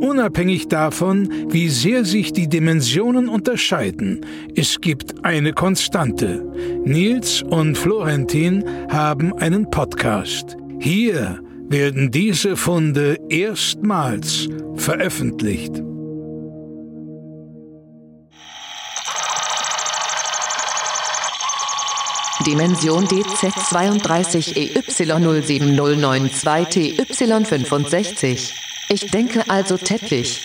Unabhängig davon, wie sehr sich die Dimensionen unterscheiden, es gibt eine Konstante. Nils und Florentin haben einen Podcast. Hier werden diese Funde erstmals veröffentlicht. Dimension DZ32EY07092TY65. Ich denke also Teppich.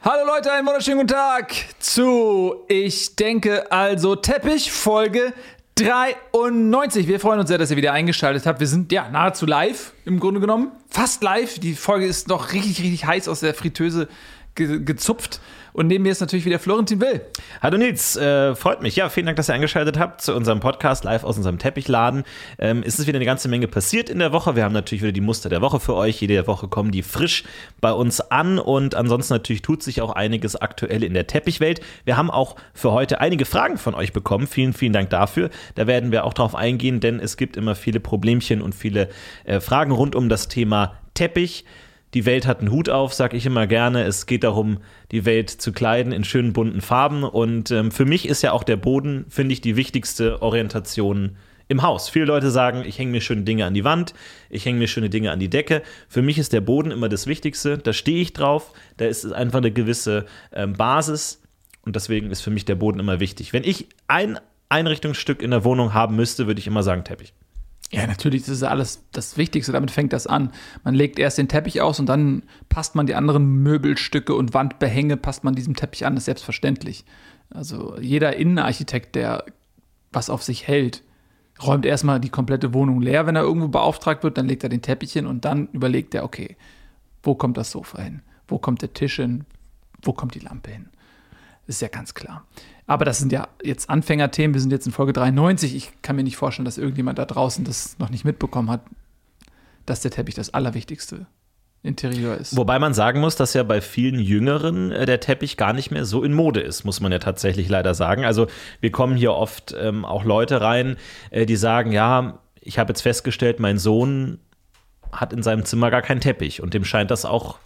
Hallo Leute, einen wunderschönen guten Tag zu Ich denke also Teppich, Folge 93. Wir freuen uns sehr, dass ihr wieder eingeschaltet habt. Wir sind ja nahezu live im Grunde genommen. Fast live. Die Folge ist noch richtig, richtig heiß aus der Fritteuse ge gezupft. Und neben mir ist natürlich wieder Florentin Will. Hallo Nils, äh, freut mich. Ja, vielen Dank, dass ihr eingeschaltet habt zu unserem Podcast live aus unserem Teppichladen. Ähm, ist es wieder eine ganze Menge passiert in der Woche. Wir haben natürlich wieder die Muster der Woche für euch. Jede Woche kommen die frisch bei uns an und ansonsten natürlich tut sich auch einiges aktuell in der Teppichwelt. Wir haben auch für heute einige Fragen von euch bekommen. Vielen, vielen Dank dafür. Da werden wir auch drauf eingehen, denn es gibt immer viele Problemchen und viele äh, Fragen rund um das Thema Teppich die Welt hat einen Hut auf, sag ich immer gerne. Es geht darum, die Welt zu kleiden in schönen bunten Farben. Und ähm, für mich ist ja auch der Boden, finde ich, die wichtigste Orientation im Haus. Viele Leute sagen, ich hänge mir schöne Dinge an die Wand, ich hänge mir schöne Dinge an die Decke. Für mich ist der Boden immer das Wichtigste. Da stehe ich drauf. Da ist einfach eine gewisse ähm, Basis. Und deswegen ist für mich der Boden immer wichtig. Wenn ich ein Einrichtungsstück in der Wohnung haben müsste, würde ich immer sagen Teppich. Ja, natürlich, das ist alles das Wichtigste. Damit fängt das an. Man legt erst den Teppich aus und dann passt man die anderen Möbelstücke und Wandbehänge, passt man diesem Teppich an. Das ist selbstverständlich. Also jeder Innenarchitekt, der was auf sich hält, räumt erstmal die komplette Wohnung leer, wenn er irgendwo beauftragt wird. Dann legt er den Teppich hin und dann überlegt er, okay, wo kommt das Sofa hin? Wo kommt der Tisch hin? Wo kommt die Lampe hin? Das ist ja ganz klar. Aber das sind ja jetzt Anfängerthemen. Wir sind jetzt in Folge 93. Ich kann mir nicht vorstellen, dass irgendjemand da draußen das noch nicht mitbekommen hat, dass der Teppich das Allerwichtigste Interieur ist. Wobei man sagen muss, dass ja bei vielen Jüngeren äh, der Teppich gar nicht mehr so in Mode ist, muss man ja tatsächlich leider sagen. Also wir kommen hier oft ähm, auch Leute rein, äh, die sagen, ja, ich habe jetzt festgestellt, mein Sohn hat in seinem Zimmer gar keinen Teppich und dem scheint das auch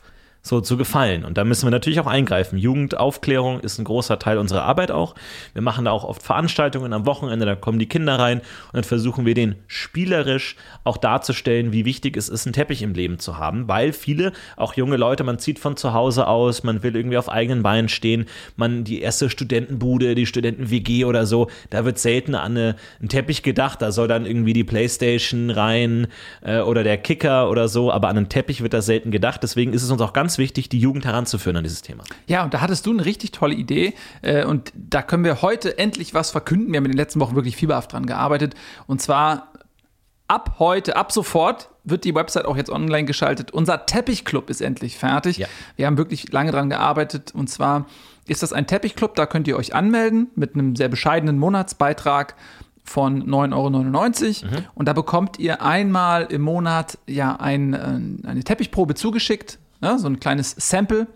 so zu gefallen. Und da müssen wir natürlich auch eingreifen. Jugendaufklärung ist ein großer Teil unserer Arbeit auch. Wir machen da auch oft Veranstaltungen am Wochenende, da kommen die Kinder rein und dann versuchen wir den spielerisch auch darzustellen, wie wichtig es ist, einen Teppich im Leben zu haben, weil viele, auch junge Leute, man zieht von zu Hause aus, man will irgendwie auf eigenen Beinen stehen, man die erste Studentenbude, die Studenten-WG oder so, da wird selten an eine, einen Teppich gedacht, da soll dann irgendwie die Playstation rein äh, oder der Kicker oder so, aber an einen Teppich wird da selten gedacht, deswegen ist es uns auch ganz wichtig, die Jugend heranzuführen an dieses Thema. Ja, und da hattest du eine richtig tolle Idee. Äh, und da können wir heute endlich was verkünden. Wir haben in den letzten Wochen wirklich fieberhaft dran gearbeitet. Und zwar ab heute, ab sofort wird die Website auch jetzt online geschaltet. Unser Teppichclub ist endlich fertig. Ja. Wir haben wirklich lange dran gearbeitet. Und zwar ist das ein Teppichclub, da könnt ihr euch anmelden mit einem sehr bescheidenen Monatsbeitrag von 9,99 Euro. Mhm. Und da bekommt ihr einmal im Monat ja ein, äh, eine Teppichprobe zugeschickt ja, so ein kleines Sample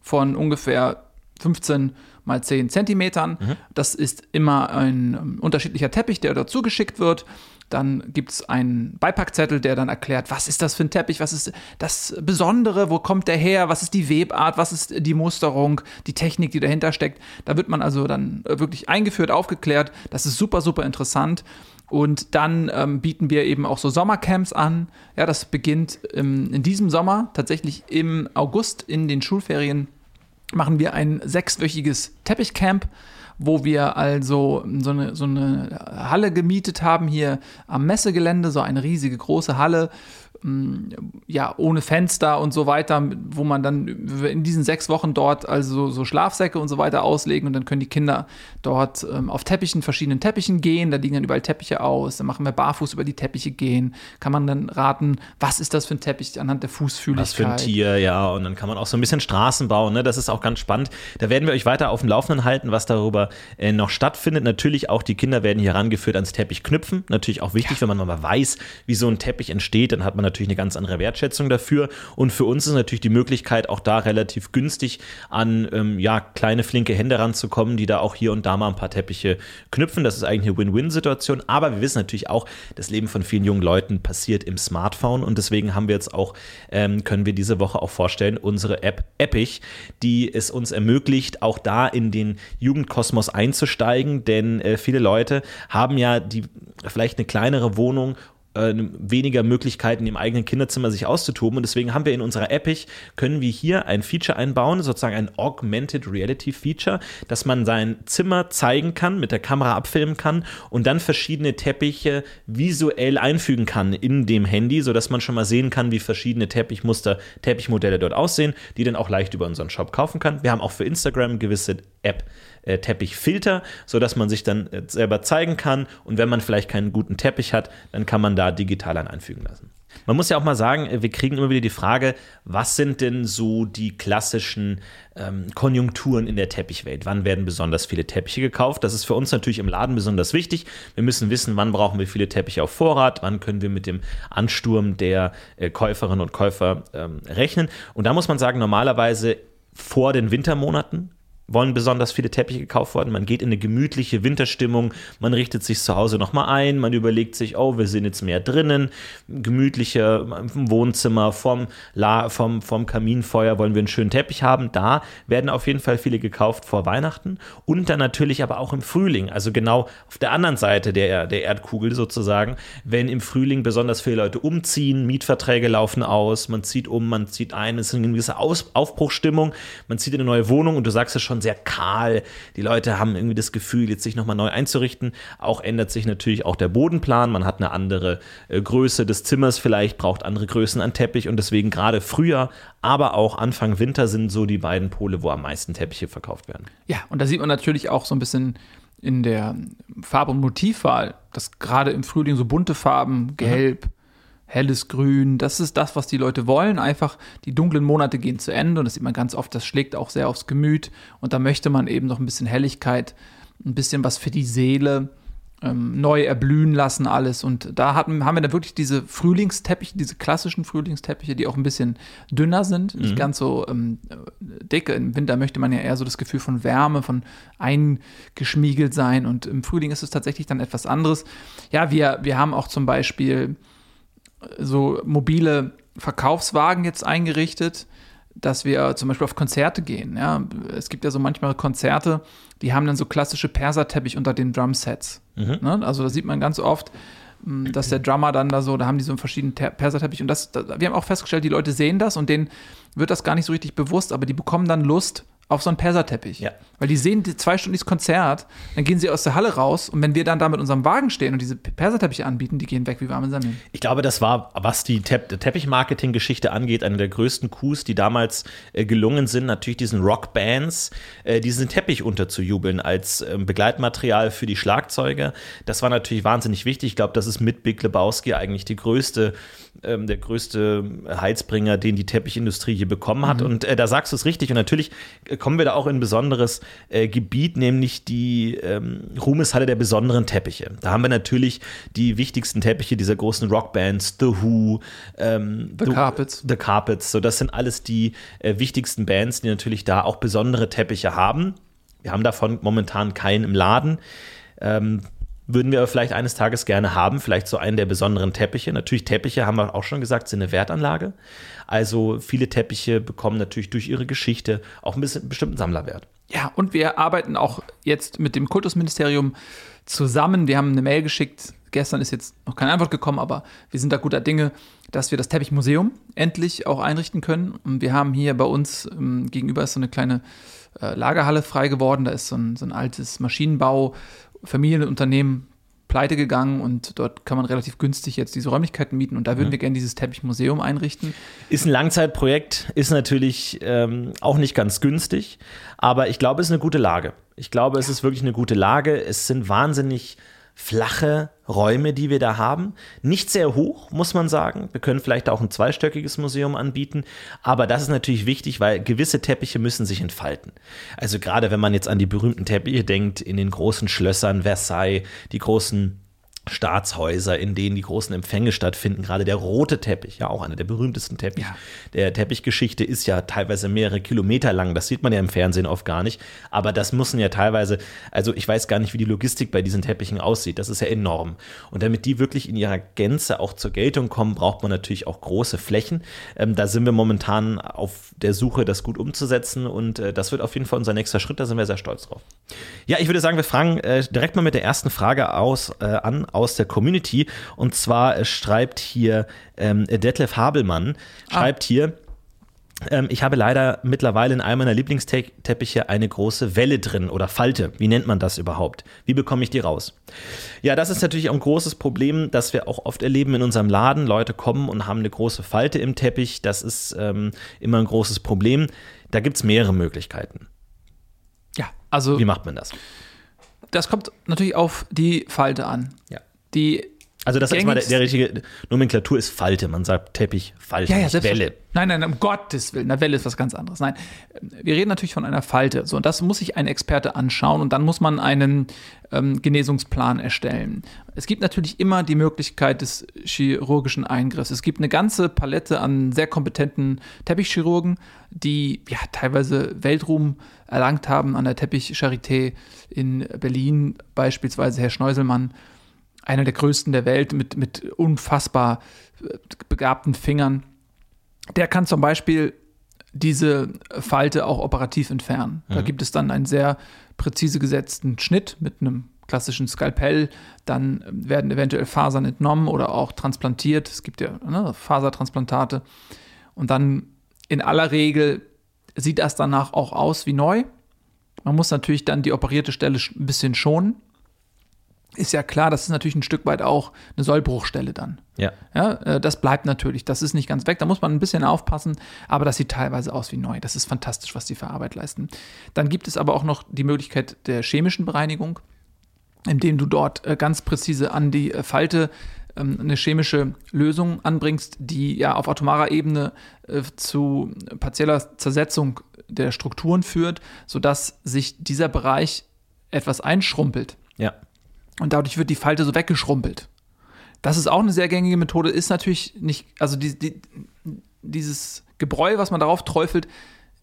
von ungefähr 15 mal 10 Zentimetern. Mhm. Das ist immer ein ähm, unterschiedlicher Teppich, der dazu geschickt wird. Dann gibt es einen Beipackzettel, der dann erklärt, was ist das für ein Teppich, was ist das Besondere, wo kommt der her, was ist die Webart, was ist die Musterung, die Technik, die dahinter steckt. Da wird man also dann äh, wirklich eingeführt, aufgeklärt. Das ist super, super interessant. Und dann ähm, bieten wir eben auch so Sommercamps an. Ja, das beginnt ähm, in diesem Sommer, tatsächlich im August in den Schulferien, machen wir ein sechswöchiges Teppichcamp, wo wir also so eine, so eine Halle gemietet haben hier am Messegelände, so eine riesige große Halle ja, ohne Fenster und so weiter, wo man dann in diesen sechs Wochen dort also so Schlafsäcke und so weiter auslegen und dann können die Kinder dort ähm, auf Teppichen, verschiedenen Teppichen gehen, da liegen dann überall Teppiche aus, dann machen wir barfuß über die Teppiche gehen, kann man dann raten, was ist das für ein Teppich anhand der Fußfühligkeit. Was für ein Tier, ja, und dann kann man auch so ein bisschen Straßen bauen, ne? das ist auch ganz spannend. Da werden wir euch weiter auf dem Laufenden halten, was darüber äh, noch stattfindet. Natürlich auch die Kinder werden hier herangeführt ans Teppich knüpfen, natürlich auch wichtig, ja. wenn man mal weiß, wie so ein Teppich entsteht, dann hat man natürlich eine ganz andere Wertschätzung dafür. Und für uns ist natürlich die Möglichkeit, auch da relativ günstig an ähm, ja, kleine, flinke Hände ranzukommen, die da auch hier und da mal ein paar Teppiche knüpfen. Das ist eigentlich eine Win-Win-Situation. Aber wir wissen natürlich auch, das Leben von vielen jungen Leuten passiert im Smartphone. Und deswegen haben wir jetzt auch, ähm, können wir diese Woche auch vorstellen, unsere App Epic, die es uns ermöglicht, auch da in den Jugendkosmos einzusteigen. Denn äh, viele Leute haben ja die vielleicht eine kleinere Wohnung äh, weniger Möglichkeiten im eigenen Kinderzimmer sich auszutoben. Und deswegen haben wir in unserer Epic, können wir hier ein Feature einbauen, sozusagen ein Augmented Reality Feature, dass man sein Zimmer zeigen kann, mit der Kamera abfilmen kann und dann verschiedene Teppiche visuell einfügen kann in dem Handy, sodass man schon mal sehen kann, wie verschiedene Teppichmuster, Teppichmodelle dort aussehen, die dann auch leicht über unseren Shop kaufen kann. Wir haben auch für Instagram gewisse App äh, Teppichfilter, sodass man sich dann äh, selber zeigen kann. Und wenn man vielleicht keinen guten Teppich hat, dann kann man da digital einen einfügen lassen. Man muss ja auch mal sagen, äh, wir kriegen immer wieder die Frage, was sind denn so die klassischen ähm, Konjunkturen in der Teppichwelt? Wann werden besonders viele Teppiche gekauft? Das ist für uns natürlich im Laden besonders wichtig. Wir müssen wissen, wann brauchen wir viele Teppiche auf Vorrat, wann können wir mit dem Ansturm der äh, Käuferinnen und Käufer ähm, rechnen. Und da muss man sagen, normalerweise vor den Wintermonaten, wollen besonders viele Teppiche gekauft worden. Man geht in eine gemütliche Winterstimmung, man richtet sich zu Hause nochmal ein, man überlegt sich, oh, wir sind jetzt mehr drinnen, gemütlicher Wohnzimmer, vom, La vom, vom Kaminfeuer wollen wir einen schönen Teppich haben. Da werden auf jeden Fall viele gekauft vor Weihnachten und dann natürlich aber auch im Frühling, also genau auf der anderen Seite der, der Erdkugel sozusagen, wenn im Frühling besonders viele Leute umziehen, Mietverträge laufen aus, man zieht um, man zieht ein, es ist eine gewisse aus Aufbruchstimmung, man zieht in eine neue Wohnung und du sagst es schon, schon sehr kahl. Die Leute haben irgendwie das Gefühl, jetzt sich nochmal neu einzurichten. Auch ändert sich natürlich auch der Bodenplan. Man hat eine andere äh, Größe des Zimmers vielleicht, braucht andere Größen an Teppich und deswegen gerade Frühjahr, aber auch Anfang Winter sind so die beiden Pole, wo am meisten Teppiche verkauft werden. Ja, und da sieht man natürlich auch so ein bisschen in der Farb- und Motivwahl, dass gerade im Frühling so bunte Farben, gelb, mhm helles Grün. Das ist das, was die Leute wollen. Einfach die dunklen Monate gehen zu Ende und das sieht man ganz oft, das schlägt auch sehr aufs Gemüt. Und da möchte man eben noch ein bisschen Helligkeit, ein bisschen was für die Seele, ähm, neu erblühen lassen alles. Und da hatten, haben wir dann wirklich diese Frühlingsteppiche, diese klassischen Frühlingsteppiche, die auch ein bisschen dünner sind, nicht mhm. ganz so ähm, dick. Im Winter möchte man ja eher so das Gefühl von Wärme, von eingeschmiegelt sein. Und im Frühling ist es tatsächlich dann etwas anderes. Ja, wir, wir haben auch zum Beispiel so mobile Verkaufswagen jetzt eingerichtet, dass wir zum Beispiel auf Konzerte gehen. Ja, es gibt ja so manchmal Konzerte, die haben dann so klassische Perserteppich unter den Drumsets. Mhm. Ne? Also da sieht man ganz oft, hm, dass der Drummer dann da so, da haben die so einen verschiedenen Perserteppich und das, das, wir haben auch festgestellt, die Leute sehen das und denen wird das gar nicht so richtig bewusst, aber die bekommen dann Lust, auf so einen Perserteppich. Ja. Weil die sehen die zwei Stunden dieses Konzert, dann gehen sie aus der Halle raus und wenn wir dann da mit unserem Wagen stehen und diese Perserteppiche anbieten, die gehen weg wie warme Semmeln. Ich glaube, das war, was die Te Teppichmarketing-Geschichte angeht, eine der größten Coups, die damals äh, gelungen sind, natürlich diesen Rockbands äh, diesen Teppich unterzujubeln als äh, Begleitmaterial für die Schlagzeuge. Das war natürlich wahnsinnig wichtig. Ich glaube, das ist mit Big Lebowski eigentlich die größte ähm, der größte Heizbringer, den die Teppichindustrie hier bekommen hat. Mhm. Und äh, da sagst du es richtig. Und natürlich äh, kommen wir da auch in ein besonderes äh, Gebiet, nämlich die ähm, Ruhmeshalle der besonderen Teppiche. Da haben wir natürlich die wichtigsten Teppiche dieser großen Rockbands, The Who, ähm, The, The Carpets. The Carpets. So, das sind alles die äh, wichtigsten Bands, die natürlich da auch besondere Teppiche haben. Wir haben davon momentan keinen im Laden. Ähm, würden wir aber vielleicht eines Tages gerne haben, vielleicht so einen der besonderen Teppiche. Natürlich Teppiche, haben wir auch schon gesagt, sind eine Wertanlage. Also viele Teppiche bekommen natürlich durch ihre Geschichte auch ein bisschen bestimmten Sammlerwert. Ja, und wir arbeiten auch jetzt mit dem Kultusministerium zusammen. Wir haben eine Mail geschickt. Gestern ist jetzt noch keine Antwort gekommen, aber wir sind da guter Dinge, dass wir das Teppichmuseum endlich auch einrichten können. Und wir haben hier bei uns ähm, gegenüber ist so eine kleine äh, Lagerhalle frei geworden. Da ist so ein, so ein altes Maschinenbau Familienunternehmen pleite gegangen und dort kann man relativ günstig jetzt diese Räumlichkeiten mieten und da würden Mhm. wir gerne dieses Teppichmuseum einrichten. Ist ein Langzeitprojekt, ist natürlich ähm, auch nicht ganz günstig, aber ich glaube, es ist eine gute Lage. Ich glaube, es ist wirklich eine gute Lage. Es sind wahnsinnig flache Räume, die wir da haben. Nicht sehr hoch, muss man sagen. Wir können vielleicht auch ein zweistöckiges Museum anbieten, aber das ist natürlich wichtig, weil gewisse Teppiche müssen sich entfalten. Also gerade wenn man jetzt an die berühmten Teppiche denkt, in den großen Schlössern, Versailles, die großen Staatshäuser, in denen die großen Empfänge stattfinden. Gerade der rote Teppich, ja auch einer der berühmtesten Teppiche Ja. der Teppichgeschichte, ist ja teilweise mehrere Kilometer lang. Das sieht man ja im Fernsehen oft gar nicht. Aber das müssen ja teilweise, also ich weiß gar nicht, wie die Logistik bei diesen Teppichen aussieht. Das ist ja enorm. Und damit die wirklich in ihrer Gänze auch zur Geltung kommen, braucht man natürlich auch große Flächen. Ähm, da sind wir momentan auf der Suche, das gut umzusetzen. Und äh, das wird auf jeden Fall unser nächster Schritt. Da sind wir sehr stolz drauf. Ja, ich würde sagen, wir fragen äh, direkt mal mit der ersten Frage aus, äh, an aus der Community. Und zwar äh, schreibt hier ähm, Detlef Habelmann, schreibt hier, ähm, ich habe leider mittlerweile in einem meiner Lieblingsteppiche eine große Welle drin oder Falte. Wie nennt man das überhaupt? Wie bekomme ich die raus? Ja, das ist natürlich auch ein großes Problem, das wir auch oft erleben in unserem Laden. Leute kommen und haben eine große Falte im Teppich. Das ist ähm, immer ein großes Problem. Da gibt es mehrere Möglichkeiten. Ja, also Wie macht man das? das kommt natürlich auf die Falte an. Ja. Die Also das ist mal der, der richtige Nomenklatur ist Falte. Man sagt Teppich, Falte, nicht Welle. selbstverständlich. Nein, nein, um Gottes Willen. Eine Welle ist was ganz anderes. Nein, wir reden natürlich von einer Falte. So, und das muss sich ein Experte anschauen und dann muss man einen ähm, Genesungsplan erstellen. Es gibt natürlich immer die Möglichkeit des chirurgischen Eingriffs. Es gibt eine ganze Palette an sehr kompetenten Teppichchirurgen, die ja teilweise Weltruhm erlangt haben an der Teppich-Charité in Berlin, beispielsweise Herr Schneuselmann einer der größten der Welt mit, mit unfassbar äh, begabten Fingern. Der kann zum Beispiel diese Falte auch operativ entfernen. Da gibt es dann einen sehr präzise gesetzten Schnitt mit einem klassischen Skalpell. Dann werden eventuell Fasern entnommen oder auch transplantiert. Es gibt ja ne, Fasertransplantate. Und dann in aller Regel sieht das danach auch aus wie neu. Man muss natürlich dann die operierte Stelle ein bisschen schonen. Ist ja klar, das ist natürlich ein Stück weit auch eine Sollbruchstelle dann. Ja. Ja, äh, das bleibt natürlich, das ist nicht ganz weg, da muss man ein bisschen aufpassen, aber das sieht teilweise aus wie neu. Das ist fantastisch, was die für Arbeit leisten. Dann gibt es aber auch noch die Möglichkeit der chemischen Bereinigung, indem du dort äh, ganz präzise an die äh, Falte ähm, eine chemische Lösung anbringst, die ja auf atomarer Ebene zu partieller Zersetzung der Strukturen führt, sodass sich dieser Bereich etwas einschrumpelt. Ja. Und dadurch wird die Falte so weggeschrumpelt. Das ist auch eine sehr gängige Methode, ist natürlich nicht, also die, die, dieses Gebräu, was man darauf träufelt,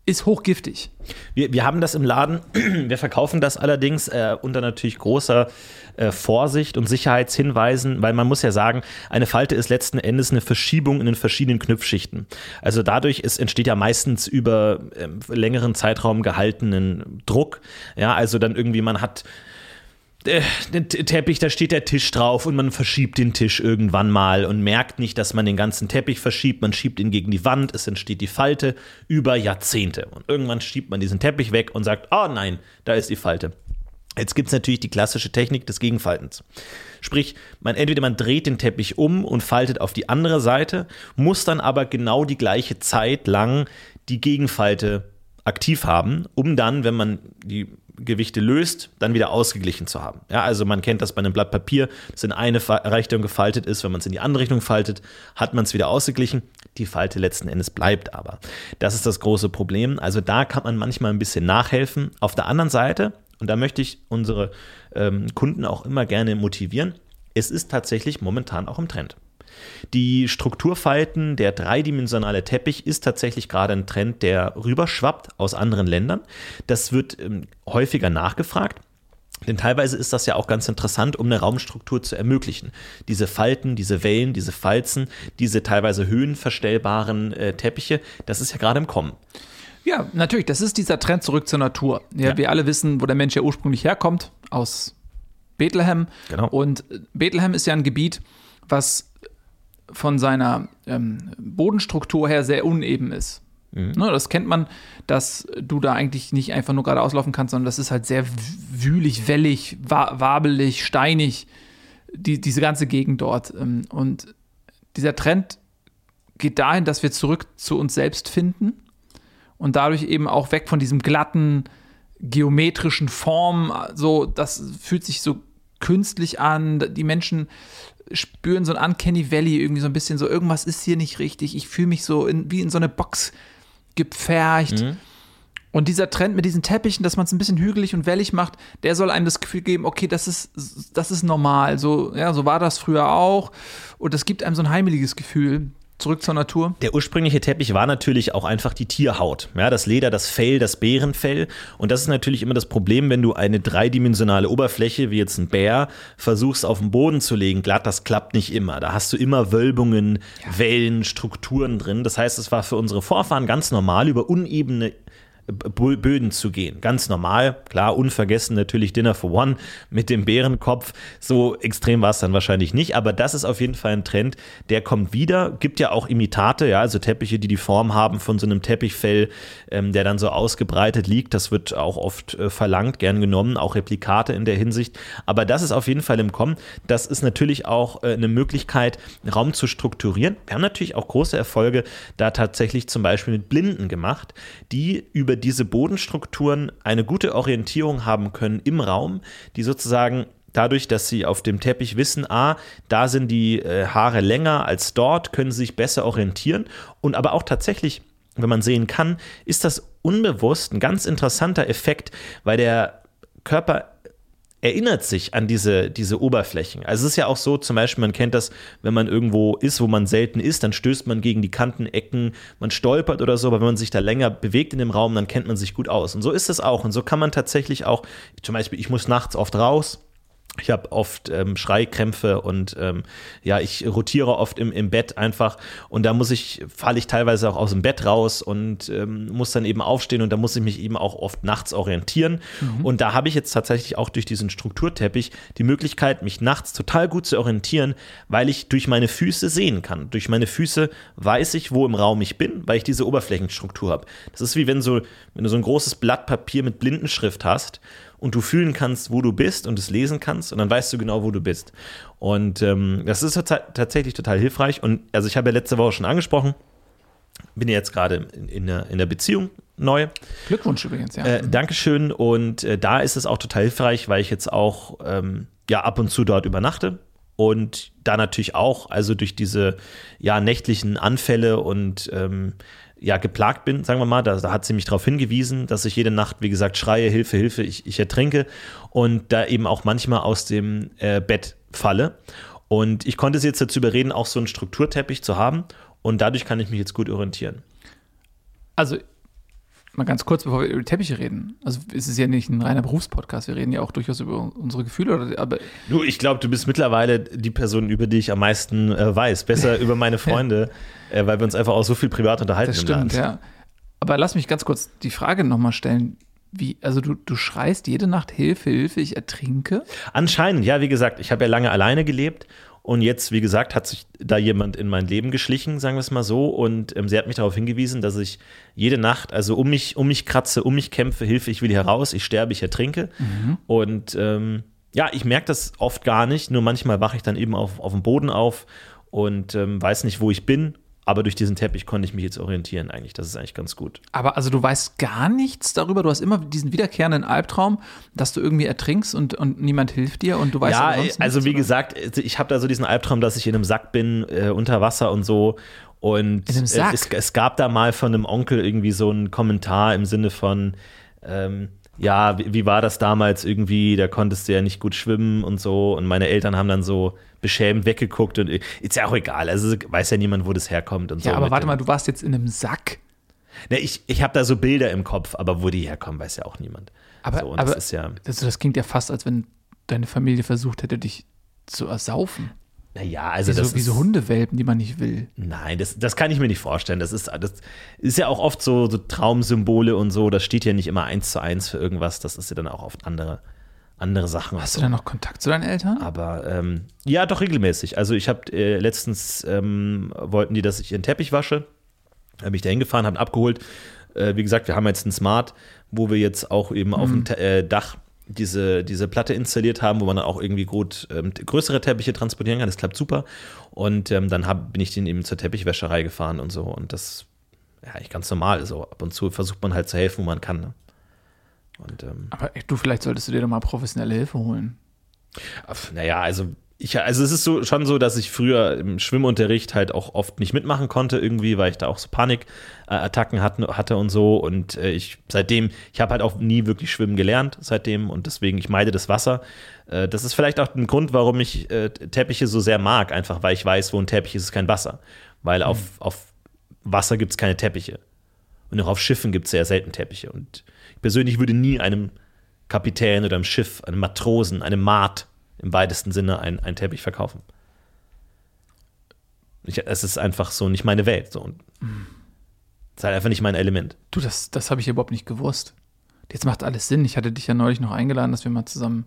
ist hochgiftig. Wir, wir haben das im Laden, wir verkaufen das allerdings äh, unter natürlich großer äh, Vorsicht und Sicherheitshinweisen, weil man muss ja sagen, eine Falte ist letzten Endes eine Verschiebung in den verschiedenen Knüpfschichten. Also dadurch ist, entsteht ja meistens über ähm, längeren Zeitraum gehaltenen Druck. Ja, also dann irgendwie, man hat äh, Teppich, da steht der Tisch drauf und man verschiebt den Tisch irgendwann mal und merkt nicht, dass man den ganzen Teppich verschiebt. Man schiebt ihn gegen die Wand, es entsteht die Falte über Jahrzehnte. Und irgendwann schiebt man diesen Teppich weg und sagt, oh nein, da ist die Falte. Jetzt gibt es natürlich die klassische Technik des Gegenfaltens. Sprich, man entweder man dreht den Teppich um und faltet auf die andere Seite, muss dann aber genau die gleiche Zeit lang die Gegenfalte aktiv haben, um dann, wenn man die Gewichte löst, dann wieder ausgeglichen zu haben. Ja, also man kennt das bei einem Blatt Papier, das in eine Richtung gefaltet ist, wenn man es in die andere Richtung faltet, hat man es wieder ausgeglichen. Die Falte letzten Endes bleibt aber. Das ist das große Problem. Also da kann man manchmal ein bisschen nachhelfen. Auf der anderen Seite, und da möchte ich unsere ähm, Kunden auch immer gerne motivieren, es ist tatsächlich momentan auch im Trend. Die Strukturfalten, der dreidimensionale Teppich ist tatsächlich gerade ein Trend, der rüberschwappt aus anderen Ländern. Das wird ähm, häufiger nachgefragt. Denn teilweise ist das ja auch ganz interessant, um eine Raumstruktur zu ermöglichen. Diese Falten, diese Wellen, diese Falzen, diese teilweise höhenverstellbaren äh, Teppiche, das ist ja gerade im Kommen. Ja, natürlich, das ist dieser Trend zurück zur Natur. Ja, Ja. Wir alle wissen, wo der Mensch ja ursprünglich herkommt, aus Bethlehem. Genau. Und Bethlehem ist ja ein Gebiet, was von seiner ähm, Bodenstruktur her sehr uneben ist. Ne, das kennt man, dass du da eigentlich nicht einfach nur geradeaus laufen kannst, sondern das ist halt sehr wühlig, wellig, wa wabelig, steinig. die, diese ganze Gegend dort. Ähm, und dieser Trend geht dahin, dass wir zurück zu uns selbst finden und dadurch eben auch weg von diesem glatten, geometrischen Form. So, das fühlt sich so künstlich an. Die Menschen spüren so ein Uncanny Valley irgendwie so ein bisschen so, irgendwas ist hier nicht richtig. Ich fühle mich so in, wie in so eine Box gepfercht. Mhm. Und dieser Trend mit diesen Teppichen, dass man es ein bisschen hügelig und wellig macht, der soll einem das Gefühl geben, okay, das ist, das ist normal. So, ja, so war das früher auch. Und das gibt einem so ein heimeliges Gefühl. Zurück zur Natur. Der ursprüngliche Teppich war natürlich auch einfach die Tierhaut. Ja, das Leder, das Fell, das Bärenfell. Und das ist natürlich immer das Problem, wenn du eine dreidimensionale Oberfläche, wie jetzt ein Bär, versuchst auf den Boden zu legen. Glatt, das klappt nicht immer. Da hast du immer Wölbungen, ja. Wellen, Strukturen drin. Das heißt, es war für unsere Vorfahren ganz normal, über unebene Böden zu gehen. Ganz normal, klar, unvergessen natürlich Dinner for One mit dem Bärenkopf. So extrem war es dann wahrscheinlich nicht, aber das ist auf jeden Fall ein Trend, der kommt wieder. Gibt ja auch Imitate, ja, also Teppiche, die die Form haben von so einem Teppichfell, ähm, der dann so ausgebreitet liegt. Das wird auch oft äh, verlangt, gern genommen, auch Replikate in der Hinsicht. Aber das ist auf jeden Fall im Kommen. Das ist natürlich auch äh, eine Möglichkeit, Raum zu strukturieren. Wir haben natürlich auch große Erfolge da tatsächlich zum Beispiel mit Blinden gemacht, die über über diese Bodenstrukturen eine gute Orientierung haben können im Raum, die sozusagen dadurch, dass sie auf dem Teppich wissen, ah, da sind die äh, Haare länger als dort, können sie sich besser orientieren. Und aber auch tatsächlich wenn man sehen kann, ist das unbewusst ein ganz interessanter Effekt, weil der Körper erinnert sich an diese, diese Oberflächen. Also es ist ja auch so, zum Beispiel, man kennt das, wenn man irgendwo ist, wo man selten ist, dann stößt man gegen die Kanten, Ecken, man stolpert oder so, aber wenn man sich da länger bewegt in dem Raum, dann kennt man sich gut aus. Und so ist es auch. Und so kann man tatsächlich auch, zum Beispiel, ich muss nachts oft raus, ich habe oft ähm, Schreikrämpfe und ähm, ja, ich rotiere oft im, im Bett einfach und da muss ich, falle ich teilweise auch aus dem Bett raus und ähm, muss dann eben aufstehen und da muss ich mich eben auch oft nachts orientieren. Mhm. Und da habe ich jetzt tatsächlich auch durch diesen Strukturteppich die Möglichkeit, mich nachts total gut zu orientieren, weil ich durch meine Füße sehen kann. Durch meine Füße weiß ich, wo im Raum ich bin, weil ich diese Oberflächenstruktur habe. Das ist wie wenn so, wenn du so ein großes Blatt Papier mit Blindenschrift hast und du fühlen kannst, wo du bist und es lesen kannst und dann weißt du genau, wo du bist. Und ähm, das ist tatsächlich total hilfreich. Und also ich habe ja letzte Woche schon angesprochen, bin jetzt gerade in, in, der, in der Beziehung neu. Glückwunsch übrigens, ja. Äh, Dankeschön. Und äh, da ist es auch total hilfreich, weil ich jetzt auch ähm, ja ab und zu dort übernachte. Und da natürlich auch, also durch diese ja nächtlichen Anfälle und ähm, ja, geplagt bin, sagen wir mal. Da, da hat sie mich darauf hingewiesen, dass ich jede Nacht, wie gesagt, schreie, Hilfe, Hilfe, ich, ich ertrinke und da eben auch manchmal aus dem äh, Bett falle. Und ich konnte sie jetzt dazu überreden, auch so einen Strukturteppich zu haben und dadurch kann ich mich jetzt gut orientieren. Also mal ganz kurz, bevor wir über Teppiche reden. Also es ist ja nicht ein reiner Berufspodcast, wir reden ja auch durchaus über unsere Gefühle. Aber du, ich glaube, du bist mittlerweile die Person, über die ich am meisten äh, weiß. Besser über meine Freunde, äh, weil wir uns einfach auch so viel privat unterhalten. Das stimmt, ja. Aber lass mich ganz kurz die Frage nochmal stellen. Wie, also du, du schreist jede Nacht Hilfe, Hilfe, ich ertrinke? Anscheinend, ja, wie gesagt, ich habe ja lange alleine gelebt und jetzt, wie gesagt, hat sich da jemand in mein Leben geschlichen, sagen wir es mal so. Und ähm, sie hat mich darauf hingewiesen, dass ich jede Nacht, also um mich, um mich kratze, um mich kämpfe, Hilfe, ich will hier raus, ich sterbe, ich ertrinke. Mhm. Und ähm, ja, ich merke das oft gar nicht, nur manchmal wache ich dann eben auf, auf dem Boden auf und ähm, weiß nicht, wo ich bin aber durch diesen Teppich konnte ich mich jetzt orientieren eigentlich. Das ist eigentlich ganz gut. Aber also du weißt gar nichts darüber. Du hast immer diesen wiederkehrenden Albtraum, dass du irgendwie ertrinkst und, und niemand hilft dir und du weißt Ja, also wie oder? gesagt, ich habe da so diesen Albtraum, dass ich in einem Sack bin, äh, unter Wasser und so. Und in einem Sack? Es, es, gab da mal von einem Onkel irgendwie so einen Kommentar im Sinne von, ähm, ja, wie, wie, war das damals irgendwie, da konntest du ja nicht gut schwimmen und so. Und meine Eltern haben dann so beschämt weggeguckt und ist ja auch egal. Also weiß ja niemand, wo das herkommt und ja, so. Ja, aber warte mal, du warst jetzt in einem Sack. Ne, ich ich habe da so Bilder im Kopf, aber wo die herkommen, weiß ja auch niemand. Aber, so, aber das, ja, das, das klingt ja fast, als wenn deine Familie versucht hätte, dich zu ersaufen. Naja, also wie das so, wie so Hundewelpen, die man nicht will. Nein, das, das kann ich mir nicht vorstellen. Das ist, das ist ja auch oft so, so Traumsymbole und so. Das steht ja nicht immer eins zu eins für irgendwas. Das ist ja dann auch oft andere, andere Sachen. Hast so. du dann noch Kontakt zu deinen Eltern? Aber ähm, ja, doch regelmäßig. Also ich habe äh, letztens ähm, wollten die, dass ich ihren Teppich wasche. Da bin ich da hingefahren, habe ihn abgeholt. Äh, wie gesagt, wir haben jetzt einen Smart, wo wir jetzt auch eben mhm. auf dem äh, Dach diese, diese Platte installiert haben, wo man dann auch irgendwie gut ähm, größere Teppiche transportieren kann. Das klappt super. Und ähm, dann hab, bin ich den eben zur Teppichwäscherei gefahren und so. Und das, ja, eigentlich ganz normal. So ab und zu versucht man halt zu helfen, wo man kann. Ne? Und, ähm, Aber ey, du, vielleicht solltest du dir doch mal professionelle Hilfe holen. Naja, also ich, also es ist so schon so, dass ich früher im Schwimmunterricht halt auch oft nicht mitmachen konnte irgendwie, weil ich da auch so Panikattacken hatte, hatte und so. Und äh, ich seitdem, ich habe halt auch nie wirklich schwimmen gelernt seitdem und deswegen ich meide das Wasser. Äh, das ist vielleicht auch ein Grund, warum ich äh, Teppiche so sehr mag, einfach weil ich weiß, wo ein Teppich ist, ist kein Wasser, weil auf, auf Wasser gibt es keine Teppiche. Und auch auf Schiffen gibt es sehr selten Teppiche. Und ich persönlich würde nie einem Kapitän oder einem Schiff, einem Matrosen, einem Maat im weitesten Sinne ein, ein Teppich verkaufen. Ich, es ist einfach so nicht meine Welt. So. Und Es ist halt einfach nicht mein Element. Du, das, das habe ich überhaupt nicht gewusst. Jetzt macht alles Sinn. Ich hatte dich ja neulich noch eingeladen, dass wir mal zusammen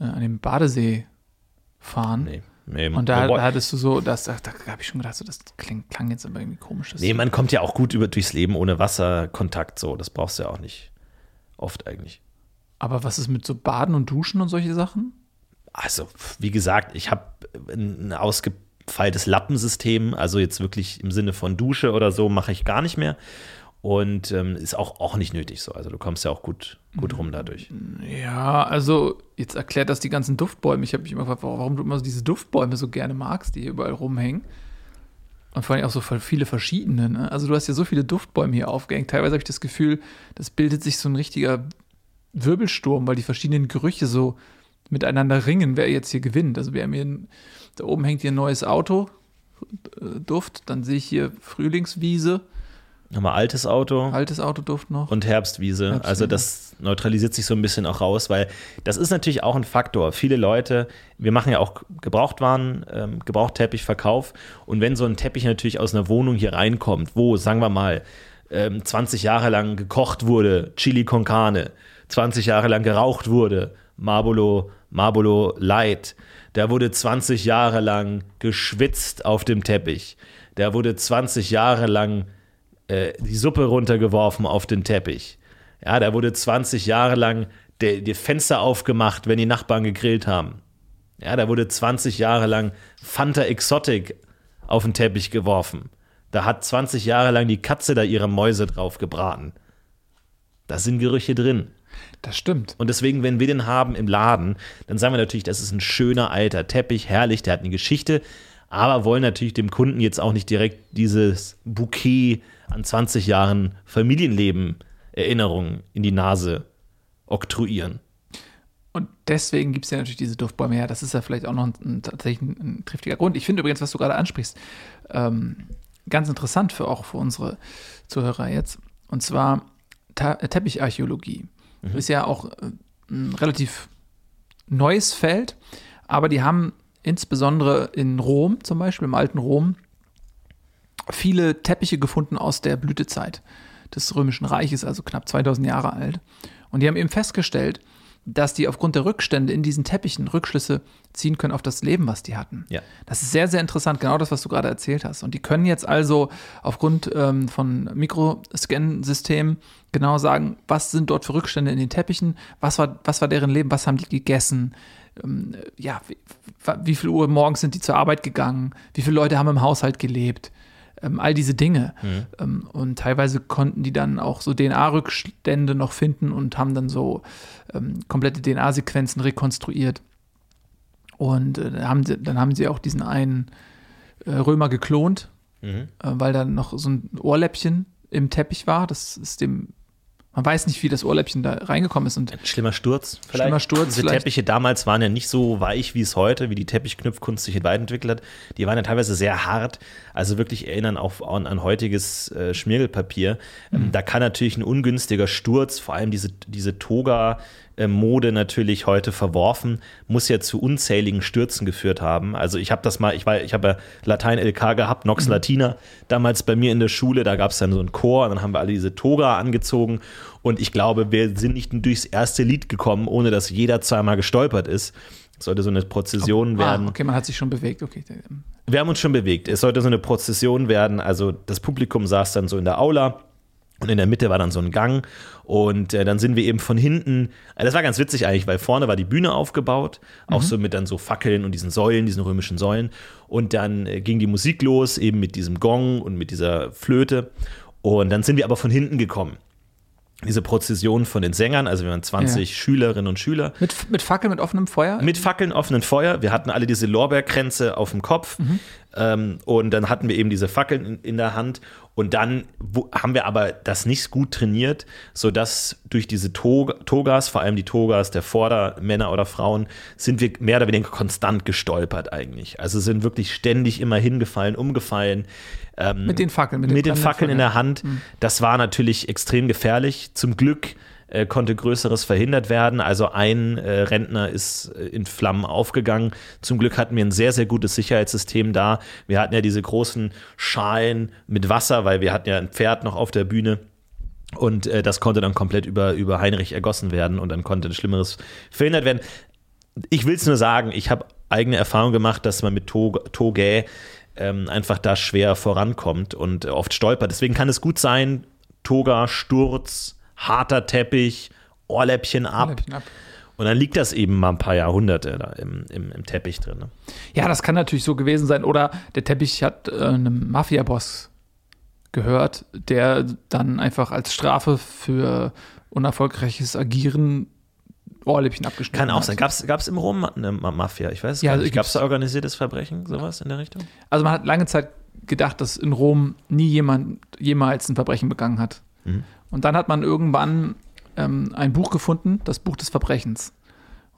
äh, an den Badesee fahren. Nee. nee Und da, da hattest du so, das, da, da habe ich schon gedacht, so, das kling, klang jetzt aber irgendwie komisch. Nee, man kommt ja auch gut über, durchs Leben ohne Wasserkontakt. So. Das brauchst du ja auch nicht. Oft eigentlich. aber was ist mit so Baden und Duschen und solche Sachen? Also, wie gesagt, ich habe ein ausgefeiltes Lappensystem, also jetzt wirklich im Sinne von Dusche oder so mache ich gar nicht mehr. Und ähm, ist auch, auch nicht nötig so. Also du kommst ja auch gut, gut rum dadurch. Ja, also jetzt erklärt das die ganzen Duftbäume. Ich habe mich immer gefragt, warum du immer so diese Duftbäume so gerne magst, die hier überall rumhängen. Und vor allem auch so viele verschiedene. Ne? Also du hast ja so viele Duftbäume hier aufgehängt. Teilweise habe ich das Gefühl, das bildet sich so ein richtiger Wirbelsturm, weil die verschiedenen Gerüche so miteinander ringen, wer jetzt hier gewinnt. Also wir haben hier, da oben hängt hier ein neues Auto, äh, Duft. Dann sehe ich hier Frühlingswiese, Nochmal altes Auto. altes Autoduft noch. und Herbstwiese. Herbstwiese. Also das neutralisiert sich so ein bisschen auch raus, weil das ist natürlich auch ein Faktor. Viele Leute, wir machen ja auch Gebrauchtwaren, ähm, Gebrauchtteppichverkauf und wenn so ein Teppich natürlich aus einer Wohnung hier reinkommt, wo, sagen wir mal, ähm, 20 Jahre lang gekocht wurde, Chili con Carne, 20 Jahre lang geraucht wurde, Marlboro, Marlboro Light, da wurde 20 Jahre lang geschwitzt auf dem Teppich, da wurde 20 Jahre lang äh, die Suppe runtergeworfen auf den Teppich. Ja, da wurde 20 Jahre lang die, die Fenster aufgemacht, wenn die Nachbarn gegrillt haben. Ja, da wurde 20 Jahre lang Fanta Exotic auf den Teppich geworfen. Da hat 20 Jahre lang die Katze da ihre Mäuse drauf gebraten. Da sind Gerüche drin. Das stimmt. Und deswegen, wenn wir den haben im Laden, dann sagen wir natürlich, das ist ein schöner alter Teppich, herrlich, der hat eine Geschichte, aber wollen natürlich dem Kunden jetzt auch nicht direkt dieses Bouquet an 20 Jahren Familienleben Erinnerungen in die Nase oktroyieren. Und deswegen gibt es ja natürlich diese Duftbäume her. Das ist ja vielleicht auch noch ein, ein, tatsächlich ein, ein triftiger Grund. Ich finde übrigens, was du gerade ansprichst, ähm, ganz interessant für auch für unsere Zuhörer jetzt. Und zwar Ta Teppicharchäologie. Ist ja auch äh, ein relativ neues Feld, aber die haben insbesondere in Rom, zum Beispiel im alten Rom, viele Teppiche gefunden aus der Blütezeit des Römischen Reiches, also knapp 2000 Jahre alt. Und die haben eben festgestellt, dass die aufgrund der Rückstände in diesen Teppichen Rückschlüsse ziehen können auf das Leben, was die hatten. Ja. Das ist sehr, sehr interessant, genau das, was du gerade erzählt hast. Und die können jetzt also aufgrund ähm, von Mikroscan-Systemen genau sagen, was sind dort für Rückstände in den Teppichen, was war, was war deren Leben, was haben die gegessen, ähm, ja, wie, wie viel Uhr morgens sind die zur Arbeit gegangen, wie viele Leute haben im Haushalt gelebt, ähm, all diese Dinge. Ähm, und teilweise konnten die dann auch so DNA-Rückstände noch finden und haben dann so ähm, komplette DNA-Sequenzen rekonstruiert. Und äh, dann, haben sie, dann haben sie auch diesen einen äh, Römer geklont, äh, weil da noch so ein Ohrläppchen im Teppich war. Das ist dem, man weiß nicht, wie das Ohrläppchen da reingekommen ist. Und Schlimmer Sturz vielleicht. Schlimmer Sturz Diese. Teppiche damals waren ja nicht so weich, wie es heute, wie die Teppichknüpfkunst sich weiterentwickelt hat. Die waren ja teilweise sehr hart, also wirklich erinnern auch an, an heutiges äh, Schmirgelpapier. Ähm, Mhm. da kann natürlich ein ungünstiger Sturz, vor allem diese, diese Toga- Mode natürlich heute verworfen, muss ja zu unzähligen Stürzen geführt haben. Also ich habe das mal, ich war, ich habe ja Latein LK gehabt, Nox Mhm. Latina, damals bei mir in der Schule, da gab es dann so einen Chor, und dann haben wir alle diese Toga angezogen und ich glaube, wir sind nicht durchs erste Lied gekommen, ohne dass jeder zweimal gestolpert ist. Es sollte so eine Prozession werden. ah, okay, man hat sich schon bewegt. Okay. Wir haben uns schon bewegt. Es sollte so eine Prozession werden. Also das Publikum saß dann so in der Aula Und in der Mitte war dann so ein Gang. Und äh, dann sind wir eben von hinten, äh, das war ganz witzig eigentlich, weil vorne war die Bühne aufgebaut, auch so mit dann so Fackeln und diesen Säulen, diesen römischen Säulen. Und dann äh, ging die Musik los, eben mit diesem Gong und mit dieser Flöte. Und dann sind wir aber von hinten gekommen. Diese Prozession von den Sängern, also wir waren 20 Ja. Schülerinnen und Schüler. Mit, mit Fackeln, mit offenem Feuer? Mit Fackeln, offenen Feuer. Wir hatten alle diese Lorbeerkränze auf dem Kopf. Ähm, und dann hatten wir eben diese Fackeln in, in der Hand. Und dann haben wir aber das nicht gut trainiert, sodass durch diese Tog Togas, vor allem die Togas der Vordermänner oder Frauen, sind wir mehr oder weniger konstant gestolpert eigentlich. Also sind wirklich ständig immer hingefallen, umgefallen. Ähm, mit den Fackeln. mit den brennenden Fackeln in der Hand. Mhm. Das war natürlich extrem gefährlich. Zum Glück äh, konnte Größeres verhindert werden. Also ein äh, Rentner ist äh, in Flammen aufgegangen. Zum Glück hatten wir ein sehr, sehr gutes Sicherheitssystem da. Wir hatten ja diese großen Schalen mit Wasser, weil wir hatten ja ein Pferd noch auf der Bühne. Und äh, das konnte dann komplett über, über Heinrich ergossen werden und dann konnte Schlimmeres verhindert werden. Ich will es nur sagen, ich habe eigene Erfahrung gemacht, dass man mit Tog Togä ähm, einfach da schwer vorankommt und oft stolpert. Deswegen kann es gut sein, Toga, Sturz, harter Teppich, Ohrläppchen ab. Ohrläppchen ab. Und dann liegt das eben mal ein paar Jahrhunderte da im, im, im Teppich drin. Ne? Ja, das kann natürlich so gewesen sein. Oder der Teppich hat äh, einem Mafia-Boss gehört, der dann einfach als Strafe für unerfolgreiches Agieren Ohrläppchen abgeschnitten Kann auch hat. sein. Gab es im Rom eine Ma- Mafia? Ich weiß es Ja, gar nicht. Gab es da organisiertes Verbrechen, sowas in der Richtung? Also man hat lange Zeit gedacht, dass in Rom nie jemand jemals ein Verbrechen begangen hat. Mhm. Und dann hat man irgendwann ähm, ein Buch gefunden, das Buch des Verbrechens.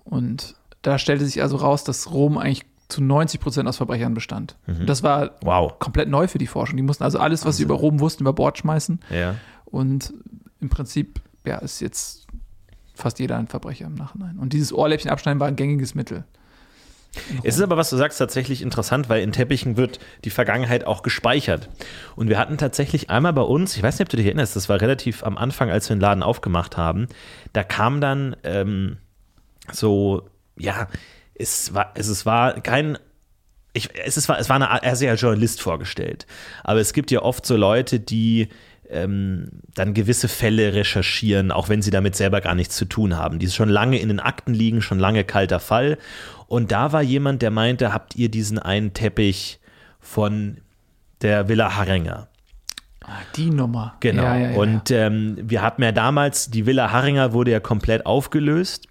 Und da stellte sich also raus, dass Rom eigentlich zu 90 Prozent aus Verbrechern bestand. Mhm. Das war Wow. komplett neu für die Forschung. Die mussten also alles, was sie über Rom wussten, über Bord schmeißen. Ja. Und im Prinzip, ja, ist jetzt fast jeder ein Verbrecher im Nachhinein. Und dieses Ohrläppchen abschneiden war ein gängiges Mittel. Es ist aber, was du sagst, tatsächlich interessant, weil in Teppichen wird die Vergangenheit auch gespeichert. Und wir hatten tatsächlich einmal bei uns, ich weiß nicht, ob du dich erinnerst, das war relativ am Anfang, als wir den Laden aufgemacht haben, da kam dann ähm, so, ja, es war, es, es war kein ich, es, ist, es war eine, er ist ja Journalist vorgestellt. Aber es gibt ja oft so Leute, die ähm, dann gewisse Fälle recherchieren, auch wenn sie damit selber gar nichts zu tun haben, die schon lange in den Akten liegen, schon lange kalter Fall. Und da war jemand, der meinte, habt ihr diesen einen Teppich von der Villa Harringer? Ah, die Nummer. Genau. Ja, ja, ja, und ähm, wir hatten ja damals, die Villa Harringer wurde ja komplett aufgelöst,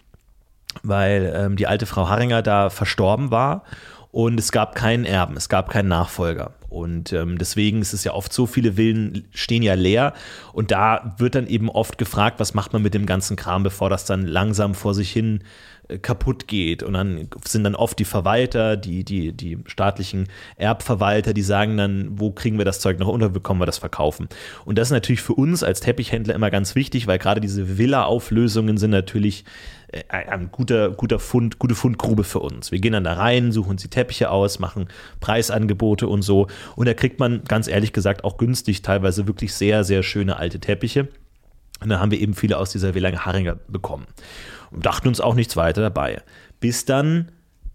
weil ähm, die alte Frau Harringer da verstorben war und es gab keinen Erben, es gab keinen Nachfolger. Und ähm, deswegen ist es ja oft so, viele Villen stehen ja leer und da wird dann eben oft gefragt, was macht man mit dem ganzen Kram, bevor das dann langsam vor sich hin äh, kaputt geht. Und dann sind dann oft die Verwalter, die, die, die staatlichen Erbverwalter, die sagen dann, wo kriegen wir das Zeug noch unter, wie können wir das verkaufen. Und das ist natürlich für uns als Teppichhändler immer ganz wichtig, weil gerade diese Villa-Auflösungen sind natürlich äh, ein guter, guter Fund, gute Fundgrube für uns. Wir gehen dann da rein, suchen uns die Teppiche aus, machen Preisangebote und so. Und da kriegt man ganz ehrlich gesagt auch günstig teilweise wirklich sehr, sehr schöne alte Teppiche. Und dann haben wir eben viele aus dieser Villa Harringer bekommen. Und dachten uns auch nichts weiter dabei. Bis dann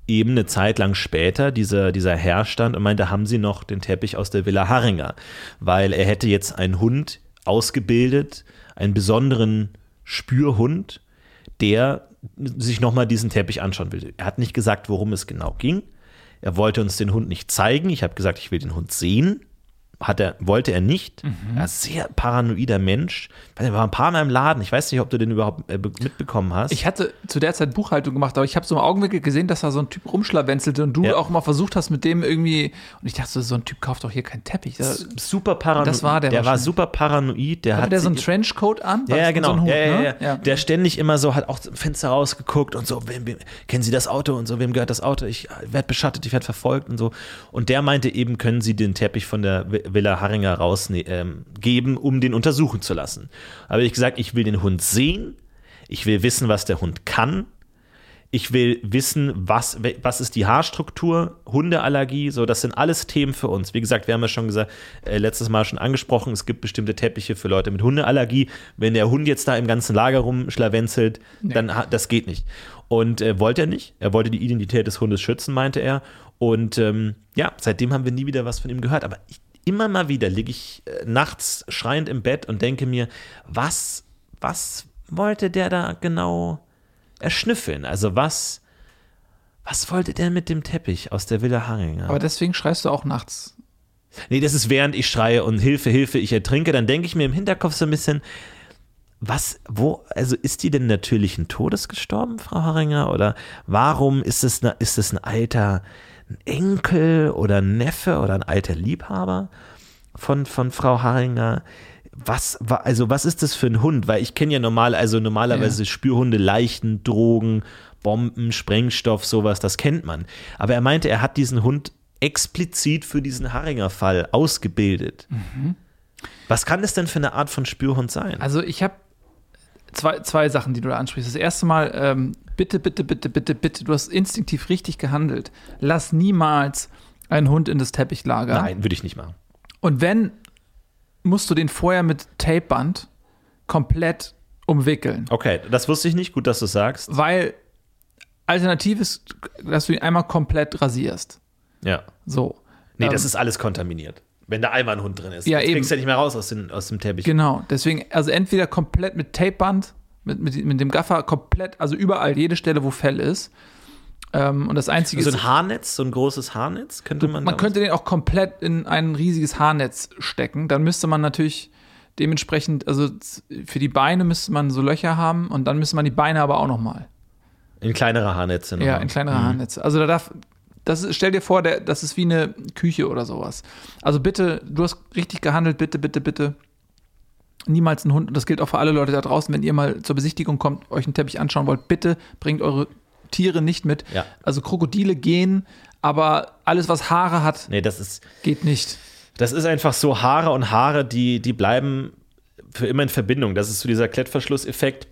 eben eine Zeit lang später dieser, dieser Herr stand und meinte, haben Sie noch den Teppich aus der Villa Harringer? Weil er hätte jetzt einen Hund ausgebildet, einen besonderen Spürhund, der sich nochmal diesen Teppich anschauen will. Er hat nicht gesagt, worum es genau ging. Er wollte uns den Hund nicht zeigen. Ich habe gesagt, ich will den Hund sehen. Hat er, wollte er nicht. Er ist ein sehr paranoider Mensch. Er war ein paar Mal im Laden. Ich weiß nicht, ob du den überhaupt äh, be- mitbekommen hast. Ich hatte zu der Zeit Buchhaltung gemacht, aber ich habe so im Augenwinkel gesehen, dass da so ein Typ rumschlawenzelte und du Ja. auch mal versucht hast mit dem irgendwie. Und ich dachte, so ein Typ kauft doch hier keinen Teppich. Da, super paranoid. Das war der Der war super paranoid. Der hatte hat der so einen Trenchcoat an? Ja, ja, das genau. So Hut, ja, ja, ne? ja. Der ständig immer so, hat auch zum Fenster rausgeguckt und so, wem, wem, kennen Sie das Auto und so, wem gehört das Auto? Ich werde beschattet, ich werde verfolgt und so. Und der meinte eben, können Sie den Teppich von der Villa Harringer rausgeben, ähm, um den untersuchen zu lassen. Aber ich gesagt, ich will den Hund sehen, ich will wissen, was der Hund kann. Ich will wissen, was, was ist die Haarstruktur, Hundeallergie, so, das sind alles Themen für uns. Wie gesagt, wir haben ja schon gesagt, äh, letztes Mal schon angesprochen, es gibt bestimmte Teppiche für Leute mit Hundeallergie. Wenn der Hund jetzt da im ganzen Lager rumschlawenzelt, dann ha- das geht nicht. Und äh, wollte er nicht. Er wollte die Identität des Hundes schützen, meinte er. Und ähm, ja, seitdem haben wir nie wieder was von ihm gehört. Aber ich, immer mal wieder liege ich äh, nachts schreiend im Bett und denke mir, was, was wollte der da genau erschnüffeln? Also was, was wollte der mit dem Teppich aus der Villa Haringer? Aber deswegen schreist du auch nachts. Nee, das ist während ich schreie und Hilfe, Hilfe, ich ertrinke, dann denke ich mir im Hinterkopf so ein bisschen, was, wo, also ist die denn natürlichen Todes gestorben, Frau Haringer? Oder warum ist es, ist es ein alter ein Enkel oder ein Neffe oder ein alter Liebhaber von, von Frau Haringer? Was, wa- also was ist das für ein Hund? Weil ich kenne ja normal, also normalerweise Spürhunde, Leichen, Drogen, Bomben, Sprengstoff, sowas, das kennt man. Aber er meinte, er hat diesen Hund explizit für diesen Haringer-Fall ausgebildet. Was kann das denn für eine Art von Spürhund sein? Also ich habe zwei, zwei Sachen, die du da ansprichst. Das erste Mal, ähm, bitte, bitte, bitte, bitte, bitte, du hast instinktiv richtig gehandelt. Lass niemals einen Hund in das Teppichlager. Nein, würde ich nicht machen. Und wenn, musst du den vorher mit Tapeband komplett umwickeln. Okay, das wusste ich nicht. Gut, dass du sagst. Weil alternativ ist, dass du ihn einmal komplett rasierst. Ja. So. Nee, Ähm, das ist alles kontaminiert. Wenn da einmal ein Hund drin ist. Ja, eben. kriegst du ja nicht mehr raus aus, den, aus dem Teppich. Genau, deswegen, also entweder komplett mit Tapeband, mit, mit, mit dem Gaffer komplett, also überall, jede Stelle, wo Fell ist. Ähm, und das Einzige so ein Haarnetz, so ein großes Haarnetz, könnte man man könnte den auch komplett in ein riesiges Haarnetz stecken. Dann müsste man natürlich dementsprechend, also für die Beine müsste man so Löcher haben und dann müsste man die Beine aber auch nochmal. in kleinere Haarnetze. Ja, nochmal. in kleinere Haarnetze. Also da darf, das ist, stell dir vor, der, das ist wie eine Küche oder sowas. Also bitte, du hast richtig gehandelt, bitte, bitte, bitte. Niemals ein Hund, und das gilt auch für alle Leute da draußen, wenn ihr mal zur Besichtigung kommt, euch einen Teppich anschauen wollt, bitte bringt eure Tiere nicht mit. Ja. Also Krokodile gehen, aber alles, was Haare hat, Nee, das ist, geht nicht. das ist einfach so Haare und Haare, die, die bleiben für immer in Verbindung. Das ist so dieser Klettverschlusseffekt.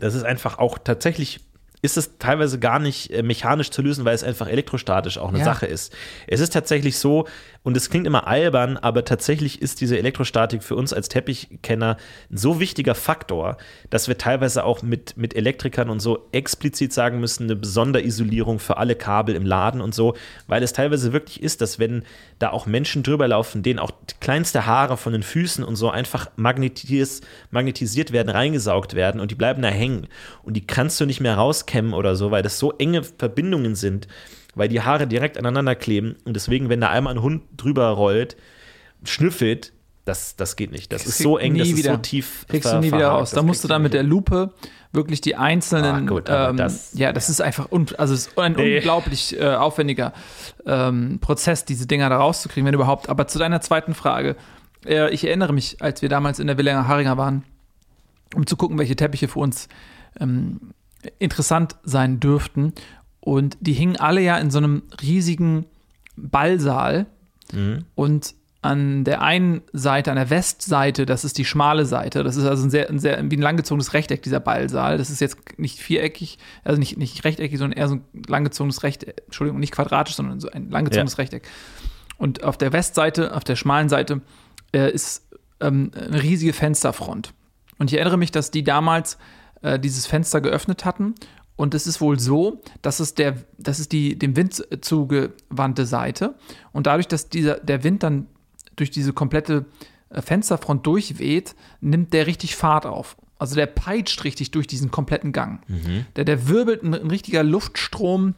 Das ist einfach auch tatsächlich, ist es teilweise gar nicht äh, mechanisch zu lösen, weil es einfach elektrostatisch auch eine Ja. Sache ist. Es ist tatsächlich so, und es klingt immer albern, aber tatsächlich ist diese Elektrostatik für uns als Teppichkenner ein so wichtiger Faktor, dass wir teilweise auch mit, mit Elektrikern und so explizit sagen müssen, eine Sonderisolierung für alle Kabel im Laden und so, weil es teilweise wirklich ist, dass wenn da auch Menschen drüber laufen, denen auch kleinste Haare von den Füßen und so einfach magnetis magnetisiert werden, reingesaugt werden und die bleiben da hängen. Und die kannst du nicht mehr rauskämmen oder so, weil das so enge Verbindungen sind, weil die Haare direkt aneinander kleben und deswegen, wenn da einmal ein Hund drüber rollt, schnüffelt, das, das geht nicht. Das ist so eng, das ist wieder. so tief. Kriegst ver- du nie wieder das Da musst du dann mit der Lupe wirklich die einzelnen. Ah, gut, ähm, das- ja, das ist einfach un, also es ist ein Nee. unglaublich äh, aufwendiger ähm, Prozess, diese Dinger da rauszukriegen, wenn überhaupt. Aber zu deiner zweiten Frage. Äh, ich erinnere mich, als wir damals in der Villa Haringer waren, um zu gucken, welche Teppiche für uns ähm, interessant sein dürften. Und die hingen alle ja in so einem riesigen Ballsaal. Und an der einen Seite, an der Westseite, das ist die schmale Seite. Das ist also ein sehr, ein sehr wie ein langgezogenes Rechteck, dieser Ballsaal. Das ist jetzt nicht viereckig, also nicht, nicht rechteckig, sondern eher so ein langgezogenes Rechteck. Entschuldigung, nicht quadratisch, sondern so ein langgezogenes Ja. Rechteck. Und auf der Westseite, auf der schmalen Seite, äh, ist ähm, eine riesige Fensterfront. Und ich erinnere mich, dass die damals äh, dieses Fenster geöffnet hatten. Und es ist wohl so, dass es der, das ist die dem Wind zugewandte Seite. Und dadurch, dass dieser, der Wind dann durch diese komplette äh, Fensterfront durchweht, nimmt der richtig Fahrt auf. Also der peitscht richtig durch diesen kompletten Gang. Der, der wirbelt ein, ein richtiger Luftstrom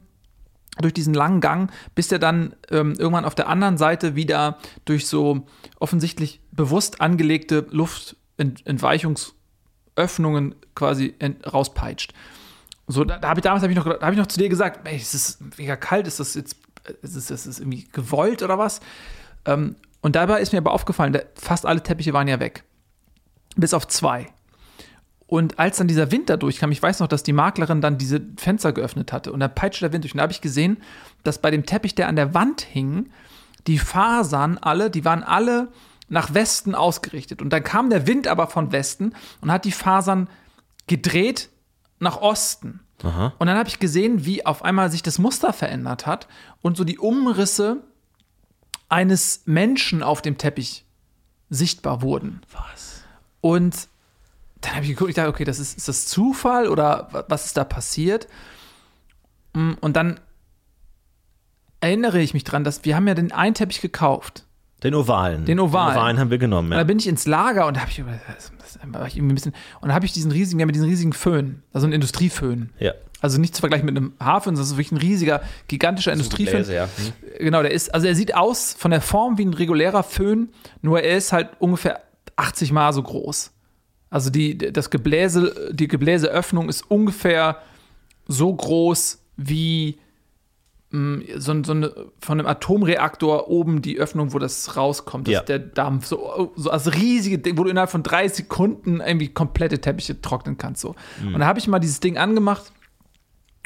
durch diesen langen Gang, bis der dann ähm, irgendwann auf der anderen Seite wieder durch so offensichtlich bewusst angelegte Luftentweichungsöffnungen quasi ent- rauspeitscht. So, da, da habe ich damals hab ich noch, da hab ich noch zu dir gesagt, ey, es ist mega kalt, ist das jetzt, ist das, ist das irgendwie gewollt oder was? Ähm, und dabei ist mir aber aufgefallen, da, fast alle Teppiche waren ja weg. Bis auf zwei. Und als dann dieser Wind da durchkam, ich weiß noch, dass die Maklerin dann diese Fenster geöffnet hatte und da peitschte der Wind durch. Und da habe ich gesehen, dass bei dem Teppich, der an der Wand hing, die Fasern alle, die waren alle nach Westen ausgerichtet. Und dann kam der Wind aber von Westen und hat die Fasern gedreht nach Osten. Und dann habe ich gesehen, wie auf einmal sich das Muster verändert hat und so die Umrisse eines Menschen auf dem Teppich sichtbar wurden. Was? Und dann habe ich geguckt, ich dachte, okay, das ist, ist das Zufall oder wa- was ist da passiert? Mm, Und dann erinnere ich mich dran, dass wir haben ja den einen Teppich gekauft. Den ovalen. Den ovalen. Den ovalen haben wir genommen. Und Ja. dann bin ich ins Lager und da habe ich, über- das, war ich irgendwie ein bisschen, und da habe ich diesen riesigen, wir haben diesen riesigen Föhn, also einen Industrieföhn. ja. Also nicht zu vergleichen mit einem das ist wirklich ein riesiger, gigantischer Industrieföhn. Bläse, ja. Hm. Genau, der ist, also er sieht aus von der Form wie ein regulärer Föhn, nur er ist halt ungefähr 80 Mal so groß. Also die, das Gebläse, die Gebläseöffnung ist ungefähr so groß wie so, so eine, von einem Atomreaktor oben die Öffnung, wo das rauskommt, das Ja. ist der Dampf. So, so als riesige Ding, wo du innerhalb von drei Sekunden irgendwie komplette Teppiche trocknen kannst. So. Mhm. Und da habe ich mal dieses Ding angemacht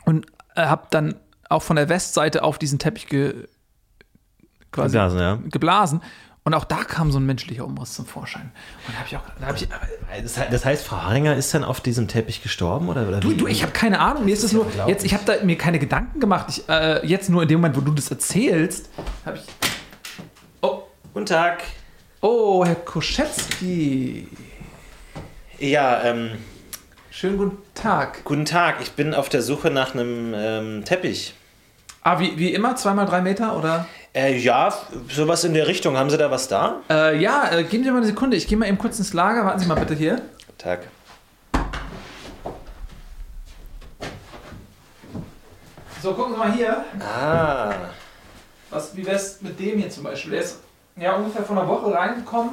und äh, habe dann auch von der Westseite auf diesen Teppich ge, quasi Geblasen, ja. geblasen. Und auch da kam so ein menschlicher Umriss zum Vorschein. Und da habe ich auch, da ich, Das he- Das heißt, Frau Haringer ist dann auf diesem Teppich gestorben? Oder, oder du, du, ich habe keine Ahnung. Mir ist das nur, jetzt, ich habe da mir keine Gedanken gemacht. Ich, äh, jetzt nur in dem Moment, wo du das erzählst, habe ich, oh, Guten Tag. oh, Herr Koschetzky. Ja, ähm, Schönen guten Tag. guten Tag. Ich bin auf der Suche nach einem ähm, Teppich. Ah, wie, wie immer, zweimal drei Meter oder? Äh, ja, sowas in der Richtung. Haben Sie da was da? Äh, ja, äh, geben Sie mal eine Sekunde. Ich gehe mal eben kurz ins Lager. Warten Sie mal bitte hier. Guten Tag. So, gucken Sie mal hier. Ah. Was, wie wär's mit dem hier zum Beispiel? Der ist ja ungefähr vor einer Woche reingekommen.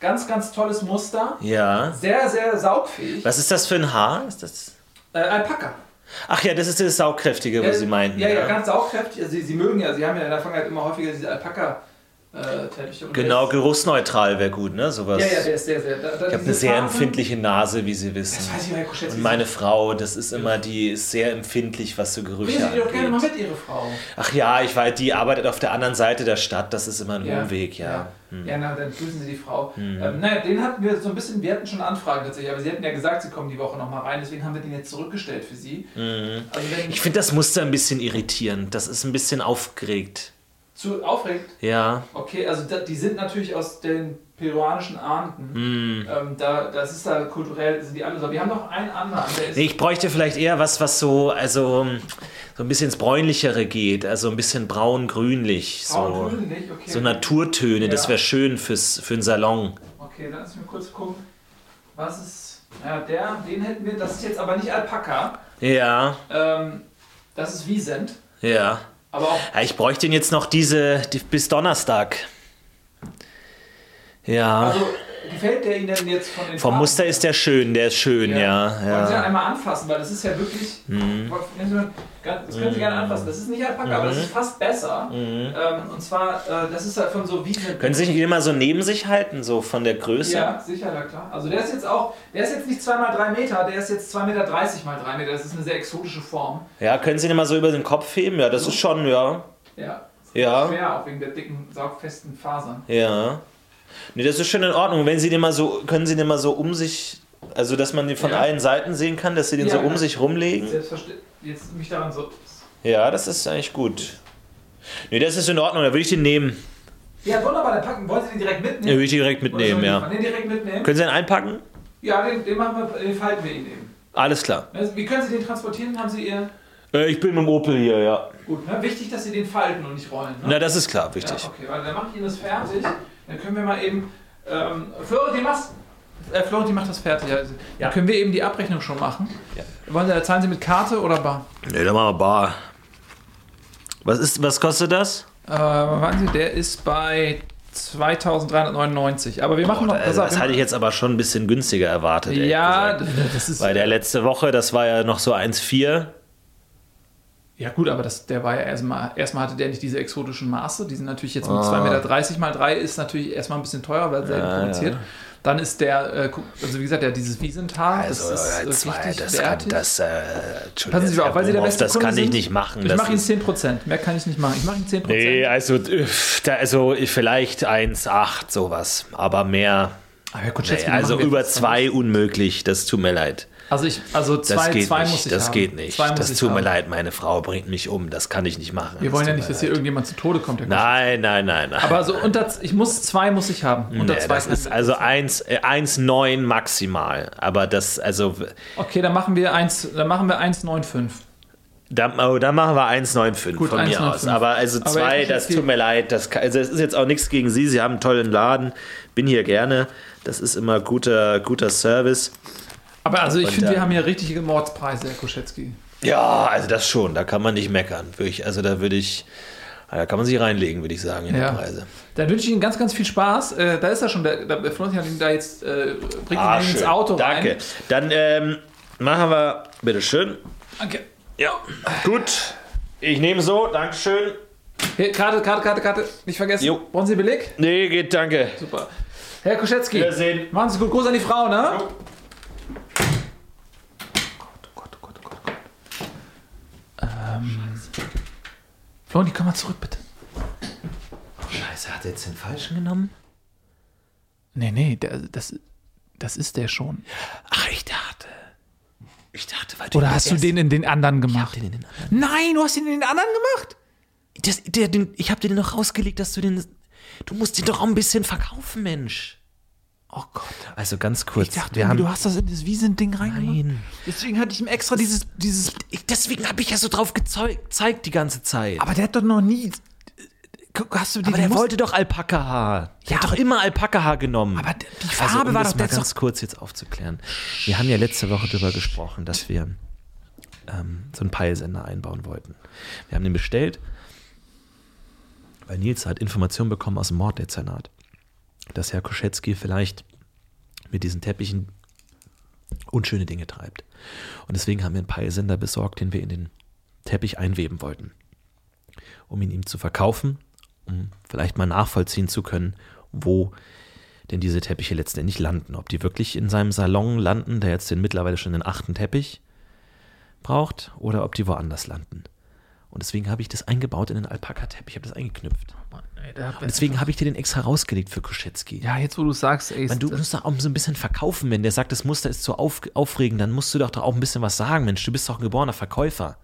Ganz, ganz tolles Muster. Ja. Sehr, sehr saugfähig. Was ist das für ein Haar? Ist das. Äh, Alpaka. Ach ja, das ist das Saugkräftige, ja, Sie meinten. Ja, ja, ganz saugkräftig. Also, sie, sie mögen ja, sie haben ja in der Vergangenheit immer häufiger diese Alpaka-Teppiche. Genau, geruchsneutral wäre gut, ne? Sowas. Ja, ja, der ist sehr, sehr. Da, da ich habe eine sehr empfindliche Nase, wie Sie wissen. Das weiß ich, Herr Kuschetz. Und meine Frau, das ist immer, die ist sehr empfindlich, was so Gerüche Sie die doch gerne mal angeht. mit, Ihre Frau. Ach ja, ich weiß, die arbeitet auf der anderen Seite der Stadt, das ist immer ein Umweg, ja. Hm. Ja, na, dann grüßen Sie die Frau. Ähm, naja, den hatten wir so ein bisschen, wir hatten schon Anfragen tatsächlich, aber Sie hatten ja gesagt, Sie kommen die Woche nochmal rein, deswegen haben wir den jetzt zurückgestellt für Sie. Also Hm. Ich finde das Muster ein bisschen irritierend, das ist ein bisschen aufgeregt. Zu aufregend, Ja, okay, also da, die sind natürlich aus den peruanischen Ahnden. Hm. Ähm, da, das ist da kulturell, sind die alle so. Wir haben noch einen anderen. Nee, ich bräuchte vielleicht eher was, was so, also so ein bisschen ins Bräunlichere geht, also ein bisschen braun-grünlich. So, nicht, okay. so Naturtöne, das Ja. wäre schön fürs, für einen Salon. Okay, dann lass mich kurz gucken. Was ist. Ja, der, den hätten wir, das ist jetzt aber nicht Alpaka. Ja, Ähm, das ist Wiesent. ja. Aber ja ich bräuchte jetzt noch diese die, bis Donnerstag. Ja. Also gefällt der Ihnen denn jetzt von den Vom Farben? Muster ist der schön, der ist schön, ja. Wollen Sie ja. einmal anfassen, weil das ist ja wirklich. Mhm. Das können Sie gerne anfassen. Das ist nicht Alpaka, aber das ist fast besser. Ähm, und zwar, äh, das ist halt von so. Mhm. Können Sie sich immer so neben sich halten, so von der Größe? Ja, sicher, na klar. Also der ist jetzt auch, der ist jetzt nicht 2 mal 3 Meter, der ist jetzt 2,30 Meter mal 3 Meter. Das ist eine sehr exotische Form. Ja, können Sie den mal so über den Kopf heben? Ja, das ist schon, ja. Ja. Ja. Schwer, auch wegen der dicken, saugfesten Fasern. Ja. Nee, das ist schon in Ordnung. Wenn Sie den mal so, können Sie den mal so um sich, also dass man den von Ja. allen Seiten sehen kann, dass Sie den Ja, so um ja. sich rumlegen? Selbstverständlich. Jetzt mich daran so. Ja, das ist eigentlich gut. Nee, das ist in Ordnung, da würde ich den nehmen. Ja, wunderbar, dann packen. Wollen Sie den direkt Den mitnehmen? würde ich direkt Oder mitnehmen, ja. Den direkt mitnehmen? Können Sie den einpacken? Ja, den, den, machen wir, den falten wir Ihnen eben. Alles klar. Also, Wie können Sie den transportieren? Haben Sie Ihr. Äh, ich bin mit dem Opel hier, ja. Gut, ne? wichtig, dass Sie den falten und nicht rollen. Ne? Na, das ist klar, ja, wichtig. okay, weil dann mache ich Ihnen das fertig. Dann können wir mal eben. Ähm, Florentin. Äh, Florentin macht das fertig. Also, Ja. Dann können wir eben die Abrechnung schon machen. Ja. Wollen Sie, zahlen Sie mit Karte oder Bar? Nee, dann machen wir Bar. Was, ist, was kostet das? Äh, warten Sie, der ist bei 2399. Aber wir machen noch. Also, das hatte ich jetzt aber schon ein bisschen günstiger erwartet. Ja, das ist. Weil der letzte Woche, das war ja noch so 1,4. Ja gut, aber das, der war ja erstmal, erstmal hatte der nicht diese exotischen Maße, die sind natürlich jetzt mit Ah. 2,30 Meter mal 3 ist natürlich erstmal ein bisschen teurer, weil selten Ja, produziert. ja. Dann ist der, äh, also wie gesagt, der dieses Wiesental, Also, das ist äh, äh, zwei, richtig das kann, wertig. das, äh, Passen Sie auf, weil Sie der beste das Kunde kann ich sind. nicht machen. ich mache Ihnen ist- 10%, mehr kann ich nicht machen. Ich mache Ihnen 10%. Nee, also, also vielleicht 1,8 sowas, aber mehr. Aber Herr Nee, Kuczewski, also über jetzt zwei unmöglich, das tut mir leid. Also ich, also Das zwei, geht zwei nicht, muss ich das haben. geht nicht. Das tut mir haben. leid, meine Frau bringt mich um, das kann ich nicht machen. Wir Das wollen ja nicht, dass hier irgendjemand zu Tode kommt. Nein, nein, nein, nein. Aber so unter, ich muss, zwei muss ich haben. Unter Nee, zwei das ist also 1, äh, 1,9 maximal. Aber das, also, Okay, dann machen wir eins, dann machen wir 1,95. Da, oh, da machen wir 1,95 Gut, von mir 1,95. aus. Aber also Aber zwei, das tut mir leid. Das, also es ist jetzt auch nichts gegen Sie. Sie haben einen tollen Laden. Bin hier gerne. Das ist immer guter, guter Service. Aber also ich finde, wir haben hier richtige Mordspreise, Herr Koschetzky. Ja, also das schon. Da kann man nicht meckern. Wirklich, also da würde ich, da kann man sich reinlegen, würde ich sagen, in Ja. die Preise. Dann wünsche ich Ihnen ganz, ganz viel Spaß. Äh, da ist er schon, der, der Florian hat ihn da jetzt, äh, bringt Ah, ihn ins schön. Auto Danke. rein. Dann ähm, machen wir, bitteschön. Danke. Ja, gut. Ich nehme so, Dankeschön. Hier, Karte, Karte, Karte, Karte. Nicht vergessen. Jo. Brauchen Sie Beleg? Nee, geht, danke. Super. Herr Koschetzky. Wiedersehen. Machen Sie gut. Gruß an die Frau, ne? Jo. Florian, komm mal zurück, bitte. Scheiße, hat er jetzt den falschen genommen? Nee, nee, der, das, das ist der schon. Ach, ich dachte. Ich dachte, weil du Oder den hast du den in den anderen Ich hab gemacht? den in den anderen. Nein, du hast ihn in den anderen gemacht? Das, der, den, ich hab dir den noch rausgelegt, dass du den. Du musst den doch auch ein bisschen verkaufen, Mensch. Oh Gott. Also ganz kurz. Ich dachte, wir haben, du hast das in das Wiesent-Ding reingemacht. Nein. Deswegen hatte ich ihm extra dieses, dieses. Ich, deswegen habe ich ja so drauf gezeigt die ganze Zeit. Aber der hat doch noch nie. Hast du die Aber der wollte doch Alpaka-Haar. Der hat doch immer Alpaka-Haar genommen. Aber die also, Farbe um war das doch mal ganz kurz jetzt aufzuklären. Wir haben ja letzte Woche darüber gesprochen, dass wir ähm, so einen Peilsender einbauen wollten. Wir haben den bestellt, weil Nils hat Informationen bekommen aus dem Morddezernat, dass Herr Koschetzky vielleicht mit diesen Teppichen unschöne Dinge treibt. Und deswegen haben wir einen Peilsender besorgt, den wir in den Teppich einweben wollten, um ihn ihm zu verkaufen, um vielleicht mal nachvollziehen zu können, wo denn diese Teppiche letztendlich landen. Ob die wirklich in seinem Salon landen, der jetzt den mittlerweile schon den achten Teppich braucht, oder ob die woanders landen. Und deswegen habe ich das eingebaut in den Alpaka-Teppich, ich habe das eingeknüpft. Und deswegen habe ich dir den extra rausgelegt für Koschetzky. Ja, jetzt wo du sagst, ey. Man, du musst doch auch so ein bisschen verkaufen, wenn der sagt, das Muster ist zu auf, aufregend, dann musst du doch, doch auch ein bisschen was sagen, Mensch. Du bist doch ein geborener Verkäufer.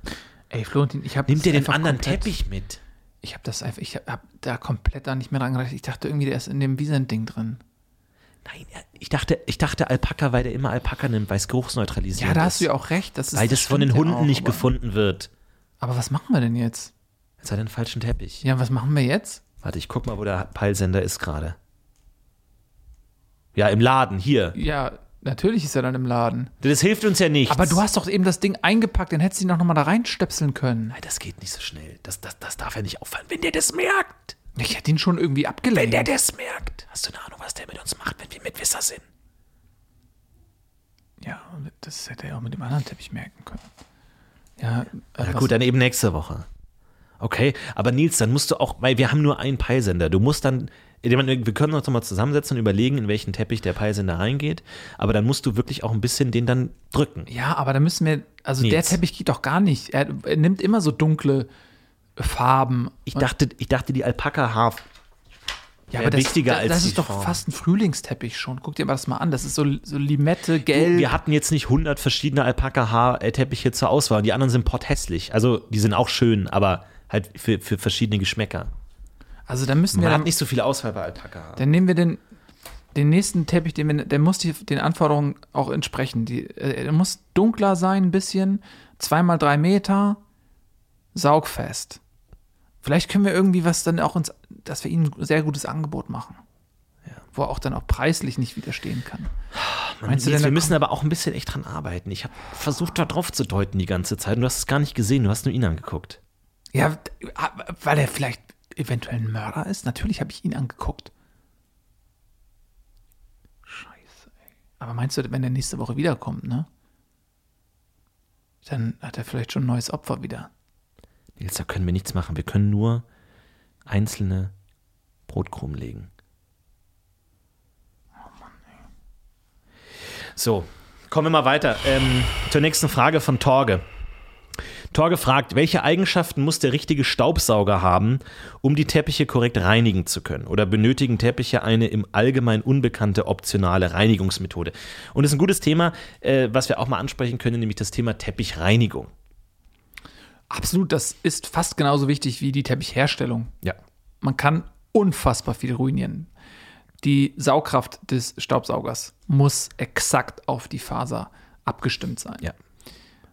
ey, Florentin, ich habe. Nimm dir den anderen Teppich mit. Ich habe das einfach. Ich habe hab da komplett da nicht mehr dran gedacht. Ich dachte irgendwie, der ist in dem Wiesent-Ding drin. Nein, ich dachte, ich dachte Alpaka, weil der immer Alpaka nimmt, weil es geruchsneutralisiert Ja, da ist. hast du ja auch recht. Das ist, Weil das von den Hunden auch, nicht gefunden wird. Aber was machen wir denn jetzt? Jetzt hat er den falschen Teppich. Ja, was machen wir jetzt? Warte, ich guck mal, wo der Peilsender ist gerade. Ja, im Laden, hier. Ja, natürlich ist er dann im Laden. Das hilft uns ja nichts. Aber du hast doch eben das Ding eingepackt, dann hättest du ihn doch nochmal da reinstöpseln können. Nein, das geht nicht so schnell. Das, das, das darf ja nicht auffallen. Wenn der das merkt. Ich hätte ihn schon irgendwie Wenn abgelenkt. der das merkt. Hast du eine Ahnung, was der mit uns macht, wenn wir Mitwisser sind? Ja, das hätte er auch mit dem anderen Teppich merken können. Ja, äh, Na was- gut, dann eben nächste Woche. Okay, aber Nils, dann musst du auch, weil wir haben nur einen Peilsender. Du musst dann, wir können uns nochmal zusammensetzen und überlegen, in welchen Teppich der Peilsender reingeht. Aber dann musst du wirklich auch ein bisschen den dann drücken. Ja, aber da müssen wir, also der Nils. Teppich geht doch gar nicht. Er, er nimmt immer so dunkle Farben. Ich dachte, ich dachte, die Alpaka-Haar ja, wär wichtiger da- als Das ist doch Form. fast ein Frühlingsteppich schon. Guck dir mal das mal an. Das ist so, so Limette, gelb. Wir hatten jetzt nicht 100 verschiedene Alpaka-Haarteppiche zur Auswahl. Die anderen sind potthässlich. Also, die sind auch schön, aber halt für, für verschiedene Geschmäcker. also da müssen wir Man dann, hat nicht so viel Auswahl bei Alpaka. dann nehmen wir den, den nächsten Teppich, den wir, der muss die, den Anforderungen auch entsprechen. Die, äh, der muss dunkler sein ein bisschen, zweimal drei Meter, saugfest. Vielleicht können wir irgendwie was dann auch uns, dass wir ihnen ein sehr gutes Angebot machen. Wo er auch dann auch preislich nicht widerstehen kann. Meinst du denn, wir müssen aber auch ein bisschen echt dran arbeiten. Ich habe versucht, da drauf zu deuten die ganze Zeit. Und du hast es gar nicht gesehen. Du hast nur ihn angeguckt. Ja, weil er vielleicht eventuell ein Mörder ist. Natürlich habe ich ihn angeguckt. Scheiße, ey. Aber meinst du, wenn er nächste Woche wiederkommt, ne? Dann hat er vielleicht schon ein neues Opfer wieder. Nils, da können wir nichts machen. Wir können nur einzelne Brotkrumen legen. So, kommen wir mal weiter. Ähm, zur nächsten Frage von Torge. Torge fragt, welche Eigenschaften muss der richtige Staubsauger haben, um die Teppiche korrekt reinigen zu können? Oder benötigen Teppiche eine im Allgemeinen unbekannte optionale Reinigungsmethode? Und das ist ein gutes Thema, äh, was wir auch mal ansprechen können, nämlich das Thema Teppichreinigung. Absolut, das ist fast genauso wichtig wie die Teppichherstellung. Ja. Man kann unfassbar viel ruinieren. Die Saugkraft des Staubsaugers muss exakt auf die Faser abgestimmt sein. Ja.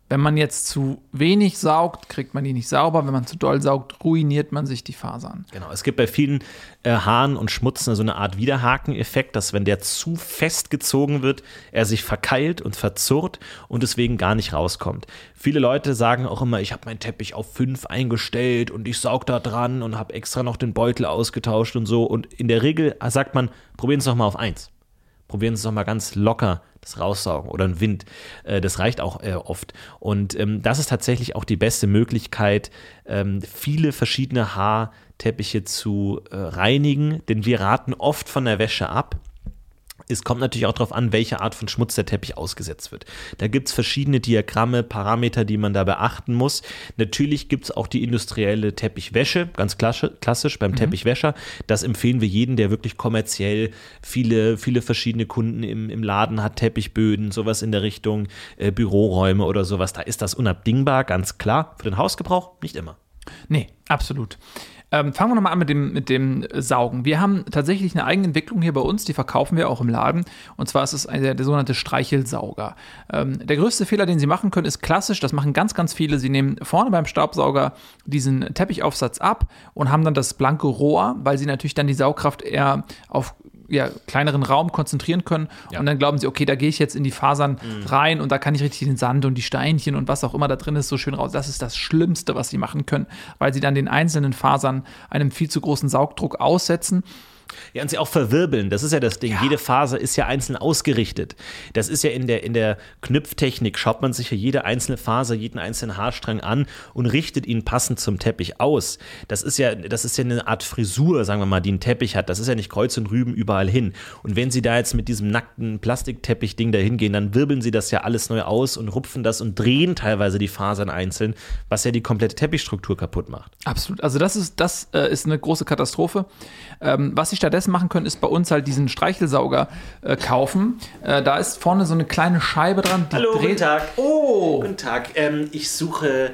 Wenn man jetzt zu wenig saugt, kriegt man die nicht sauber. Wenn man zu doll saugt, ruiniert man sich die Fasern. Genau, es gibt bei vielen äh, Haaren und Schmutzen so eine Art Widerhaken-Effekt, dass wenn der zu fest gezogen wird, er sich verkeilt und verzurrt und deswegen gar nicht rauskommt. Viele Leute sagen auch immer, ich habe meinen Teppich auf 5 eingestellt und ich saug da dran und habe extra noch den Beutel ausgetauscht und so. Und in der Regel sagt man, probieren Sie es doch mal auf 1. Probieren Sie es doch mal ganz locker das Raussaugen oder ein Wind. Äh, das reicht auch äh, oft. Und ähm, das ist tatsächlich auch die beste Möglichkeit, ähm, viele verschiedene Haarteppiche zu äh, reinigen, denn wir raten oft von der Wäsche ab es kommt natürlich auch darauf an, welche Art von Schmutz der Teppich ausgesetzt wird. Da gibt es verschiedene Diagramme, Parameter, die man da beachten muss. Natürlich gibt es auch die industrielle Teppichwäsche, ganz klassisch beim mhm. Teppichwäscher. Das empfehlen wir jedem, der wirklich kommerziell viele, viele verschiedene Kunden im, im Laden hat, Teppichböden, sowas in der Richtung, äh, Büroräume oder sowas. Da ist das unabdingbar, ganz klar. Für den Hausgebrauch nicht immer. Nee, absolut. Ähm, fangen wir nochmal an mit dem, mit dem Saugen. Wir haben tatsächlich eine eigene Entwicklung hier bei uns, die verkaufen wir auch im Laden. Und zwar ist es der, der sogenannte Streichelsauger. Ähm, der größte Fehler, den Sie machen können, ist klassisch, das machen ganz, ganz viele. Sie nehmen vorne beim Staubsauger diesen Teppichaufsatz ab und haben dann das blanke Rohr, weil sie natürlich dann die Saugkraft eher auf ja, kleineren Raum konzentrieren können. Ja. Und dann glauben sie, okay, da gehe ich jetzt in die Fasern mhm. rein und da kann ich richtig den Sand und die Steinchen und was auch immer da drin ist, so schön raus. Das ist das Schlimmste, was sie machen können, weil sie dann den einzelnen Fasern einem viel zu großen Saugdruck aussetzen. Ja, und sie auch verwirbeln. Das ist ja das Ding. Ja. Jede Faser ist ja einzeln ausgerichtet. Das ist ja in der, in der Knüpftechnik, schaut man sich ja jede einzelne Faser, jeden einzelnen Haarstrang an und richtet ihn passend zum Teppich aus. Das ist ja, das ist ja eine Art Frisur, sagen wir mal, die ein Teppich hat. Das ist ja nicht Kreuz und Rüben überall hin. Und wenn sie da jetzt mit diesem nackten Plastikteppich-Ding da hingehen, dann wirbeln sie das ja alles neu aus und rupfen das und drehen teilweise die Fasern einzeln, was ja die komplette Teppichstruktur kaputt macht. Absolut. Also das ist, das äh, ist eine große Katastrophe. Ähm, was ich stattdessen machen können, ist bei uns halt diesen Streichelsauger äh, kaufen. Äh, da ist vorne so eine kleine Scheibe dran. Hallo, dreht. guten Tag. Oh! Guten Tag. Ähm, ich suche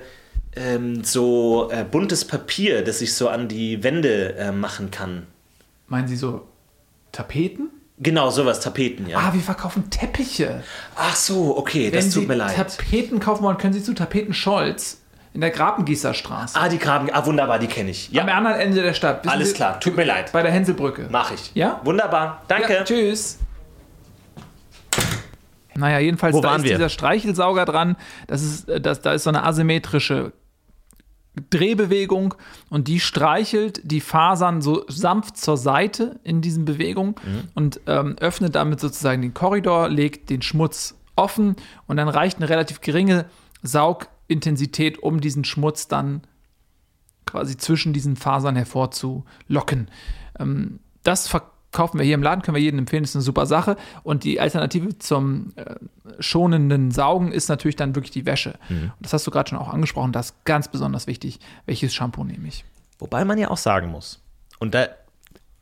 ähm, so äh, buntes Papier, das ich so an die Wände äh, machen kann. Meinen Sie so Tapeten? Genau, sowas, Tapeten, ja. Ah, wir verkaufen Teppiche. Ach so, okay, Wenn das tut Sie mir leid. Tapeten kaufen wollen, können Sie zu Tapeten Scholz in der Grabengießerstraße. Ah, die Graben, ah, wunderbar, die kenne ich. Ja. Am anderen Ende der Stadt. Wissen Alles Sie, klar, tut mir leid. Bei der Hänselbrücke. Mach ich. Ja? Wunderbar, danke. Ja, tschüss. Naja, jedenfalls, Wo da waren ist wir? dieser Streichelsauger dran. Das ist, das, da ist so eine asymmetrische Drehbewegung und die streichelt die Fasern so sanft zur Seite in diesen Bewegungen mhm. und ähm, öffnet damit sozusagen den Korridor, legt den Schmutz offen und dann reicht eine relativ geringe Saug Intensität, um diesen Schmutz dann quasi zwischen diesen Fasern hervorzulocken. Ähm, das verkaufen wir hier im Laden, können wir jedem empfehlen, das ist eine super Sache. Und die Alternative zum äh, schonenden Saugen ist natürlich dann wirklich die Wäsche. Mhm. Das hast du gerade schon auch angesprochen, das ist ganz besonders wichtig. Welches Shampoo nehme ich? Wobei man ja auch sagen muss, und da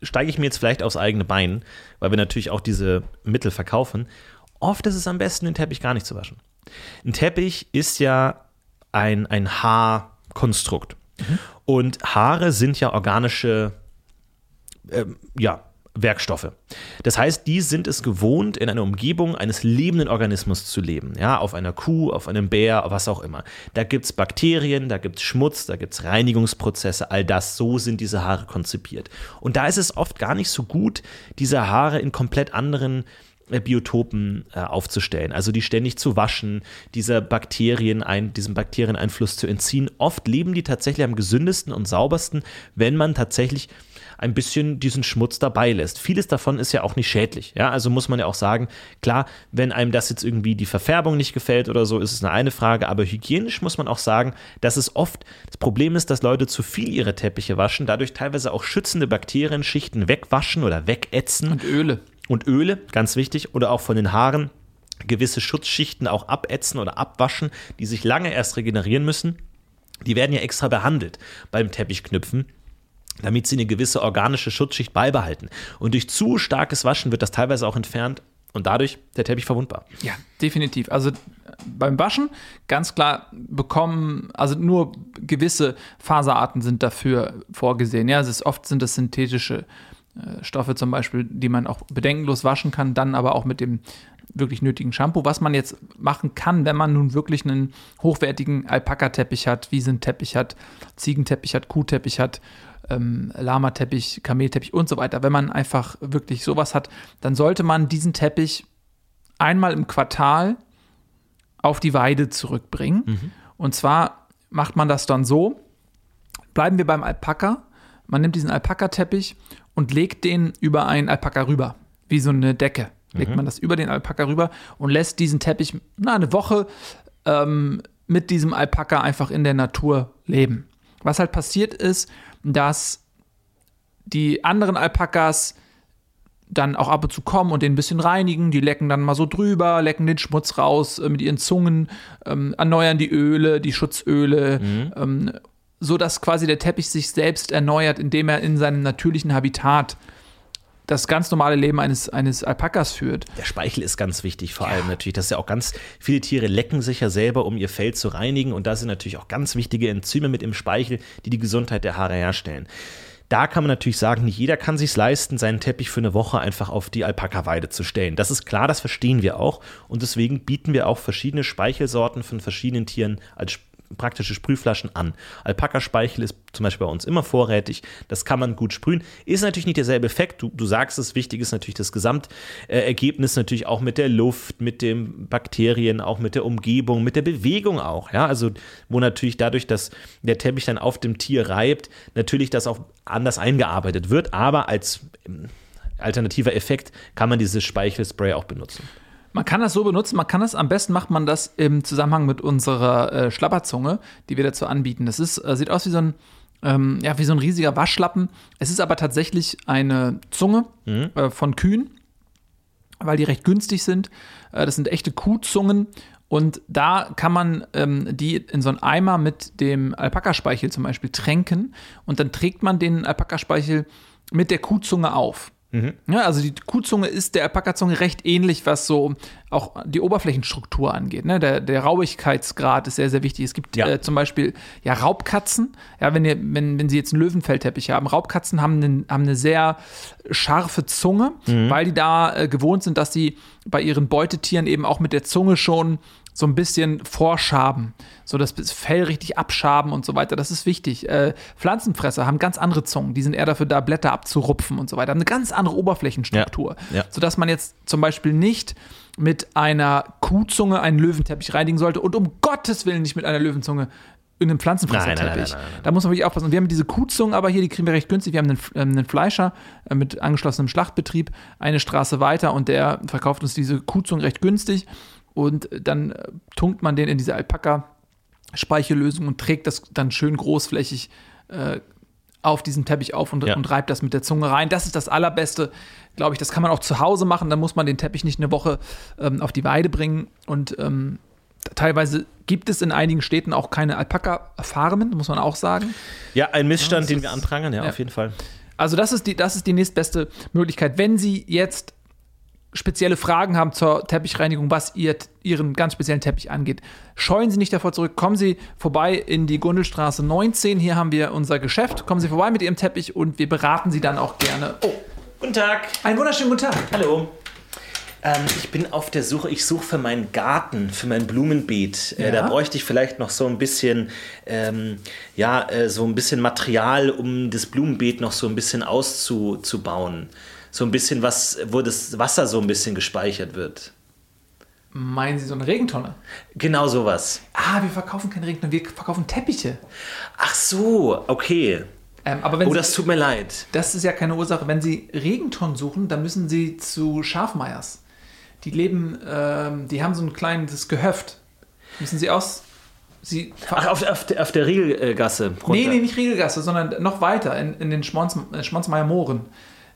steige ich mir jetzt vielleicht aufs eigene Bein, weil wir natürlich auch diese Mittel verkaufen. Oft ist es am besten, den Teppich gar nicht zu waschen. Ein Teppich ist ja ein, ein Haarkonstrukt. Mhm. Und Haare sind ja organische ähm, ja, Werkstoffe. Das heißt, die sind es gewohnt, in einer Umgebung eines lebenden Organismus zu leben. Ja, auf einer Kuh, auf einem Bär, was auch immer. Da gibt es Bakterien, da gibt es Schmutz, da gibt es Reinigungsprozesse, all das. So sind diese Haare konzipiert. Und da ist es oft gar nicht so gut, diese Haare in komplett anderen Biotopen äh, aufzustellen, also die ständig zu waschen, dieser Bakterien ein, diesem Bakterieneinfluss zu entziehen. Oft leben die tatsächlich am gesündesten und saubersten, wenn man tatsächlich ein bisschen diesen Schmutz dabei lässt. Vieles davon ist ja auch nicht schädlich. Ja, also muss man ja auch sagen, klar, wenn einem das jetzt irgendwie die Verfärbung nicht gefällt oder so, ist es eine eine Frage, aber hygienisch muss man auch sagen, dass es oft das Problem ist, dass Leute zu viel ihre Teppiche waschen, dadurch teilweise auch schützende Bakterienschichten wegwaschen oder wegätzen. Und Öle und Öle, ganz wichtig, oder auch von den Haaren gewisse Schutzschichten auch abätzen oder abwaschen, die sich lange erst regenerieren müssen. Die werden ja extra behandelt beim Teppichknüpfen damit sie eine gewisse organische Schutzschicht beibehalten. Und durch zu starkes Waschen wird das teilweise auch entfernt und dadurch der Teppich verwundbar. Ja, definitiv. Also beim Waschen ganz klar bekommen, also nur gewisse Faserarten sind dafür vorgesehen. Ja, es ist oft sind das synthetische äh, Stoffe zum Beispiel, die man auch bedenkenlos waschen kann, dann aber auch mit dem wirklich nötigen Shampoo. Was man jetzt machen kann, wenn man nun wirklich einen hochwertigen Alpaka-Teppich hat, Wiesenteppich hat, Ziegenteppich hat, Kuhteppich hat, ähm, Lama-Teppich, Kamelteppich und so weiter. Wenn man einfach wirklich sowas hat, dann sollte man diesen Teppich einmal im Quartal auf die Weide zurückbringen. Mhm. Und zwar macht man das dann so, bleiben wir beim Alpaka. Man nimmt diesen Alpaka-Teppich und legt den über einen Alpaka rüber, wie so eine Decke. Legt man das über den Alpaka rüber und lässt diesen Teppich na, eine Woche ähm, mit diesem Alpaka einfach in der Natur leben. Was halt passiert ist, dass die anderen Alpakas dann auch ab und zu kommen und den ein bisschen reinigen. Die lecken dann mal so drüber, lecken den Schmutz raus äh, mit ihren Zungen, ähm, erneuern die Öle, die Schutzöle, ähm, so dass quasi der Teppich sich selbst erneuert, indem er in seinem natürlichen Habitat das ganz normale Leben eines, eines Alpakas führt. Der Speichel ist ganz wichtig, vor allem natürlich. Das ist ja auch ganz viele Tiere lecken sich ja selber, um ihr Fell zu reinigen. Und da sind natürlich auch ganz wichtige Enzyme mit im Speichel, die die Gesundheit der Haare herstellen. Da kann man natürlich sagen, nicht jeder kann sich leisten, seinen Teppich für eine Woche einfach auf die Alpaka-Weide zu stellen. Das ist klar, das verstehen wir auch. Und deswegen bieten wir auch verschiedene Speichelsorten von verschiedenen Tieren als praktische Sprühflaschen an. Alpaka-Speichel ist zum Beispiel bei uns immer vorrätig. Das kann man gut sprühen. Ist natürlich nicht derselbe Effekt. Du, du sagst es, wichtig ist natürlich das Gesamtergebnis, natürlich auch mit der Luft, mit den Bakterien, auch mit der Umgebung, mit der Bewegung auch. Ja, also wo natürlich dadurch, dass der Teppich dann auf dem Tier reibt, natürlich das auch anders eingearbeitet wird. Aber als ähm, alternativer Effekt kann man dieses Speichelspray auch benutzen. Man kann das so benutzen, man kann das, am besten macht man das im Zusammenhang mit unserer äh, Schlapperzunge, die wir dazu anbieten. Das ist, äh, sieht aus wie so ein, ähm, ja, wie so ein riesiger Waschlappen. Es ist aber tatsächlich eine Zunge äh, von Kühen, weil die recht günstig sind. Äh, das sind echte Kuhzungen. Und da kann man ähm, die in so einen Eimer mit dem Alpakaspeichel zum Beispiel tränken. Und dann trägt man den Alpakaspeichel mit der Kuhzunge auf. Ja, also die Kuhzunge ist der Alpakazunge recht ähnlich, was so auch die Oberflächenstruktur angeht. Ne? Der, der Rauigkeitsgrad ist sehr, sehr wichtig. Es gibt Ja. äh, zum Beispiel ja, Raubkatzen. Ja, wenn, ihr, wenn, wenn sie jetzt einen Löwenfellteppich haben, Raubkatzen haben, einen, haben eine sehr scharfe Zunge, weil die da äh, gewohnt sind, dass sie bei ihren Beutetieren eben auch mit der Zunge schon so ein bisschen vorschaben, so das Fell richtig abschaben und so weiter. Das ist wichtig. Äh, Pflanzenfresser haben ganz andere Zungen. Die sind eher dafür da, Blätter abzurupfen und so weiter. Haben eine ganz andere Oberflächenstruktur. Ja, ja. Sodass man jetzt zum Beispiel nicht mit einer Kuhzunge einen Löwenteppich reinigen sollte und um Gottes Willen nicht mit einer Löwenzunge in einem Pflanzenfresserteppich. Da muss man wirklich aufpassen. Und wir haben diese Kuhzungen aber hier, die kriegen wir recht günstig. Wir haben einen, ähm, einen Fleischer äh, mit angeschlossenem Schlachtbetrieb eine Straße weiter und der verkauft uns diese Kuhzungen recht günstig. Und dann äh, tunkt man den in diese Alpaka-Speichellösung und trägt das dann schön großflächig äh, auf diesen Teppich auf und, Ja. und reibt das mit der Zunge rein. Das ist das Allerbeste, glaube ich. Das kann man auch zu Hause machen. Da muss man den Teppich nicht eine Woche ähm, auf die Weide bringen. Und ähm, teilweise gibt es in einigen Städten auch keine Alpaka-Farmen, muss man auch sagen. Ja, ein Missstand, das den wir anprangern, ja, ja. auf jeden Fall. Also das ist die, das ist die nächstbeste Möglichkeit. Wenn Sie jetzt spezielle Fragen haben zur Teppichreinigung, was ihr, Ihren ganz speziellen Teppich angeht, scheuen Sie nicht davor zurück. Kommen Sie vorbei in die Gundelstraße 19. Hier haben wir unser Geschäft. Kommen Sie vorbei mit Ihrem Teppich und wir beraten Sie dann auch gerne. Oh, Guten Tag. einen wunderschönen guten Tag. Hallo. Ähm, ich bin auf der Suche, ich suche für meinen Garten, für mein Blumenbeet. Äh, Ja. da bräuchte ich vielleicht noch so ein bisschen, ähm, ja, äh, so ein bisschen Material, um das Blumenbeet noch so ein bisschen auszubauen. So ein bisschen was, wo das Wasser so ein bisschen gespeichert wird. Meinen Sie so eine Regentonne? Genau sowas. Ah, wir verkaufen keine Regentonne, wir verkaufen Teppiche. Ach so, okay. Ähm, aber wenn Oh, Sie, das tut mir leid. Das ist ja keine Ursache. Wenn Sie Regentonnen suchen, dann müssen Sie zu Schafmeiers. Die leben, ähm, die haben so ein kleines Gehöft. Müssen Sie aus. Sie Ach, auf, auf, der- auf der Riegelgasse. runter. nee, nee, nicht Regelgasse, sondern noch weiter in, in den Schmonz, Schmonzmeier Mooren.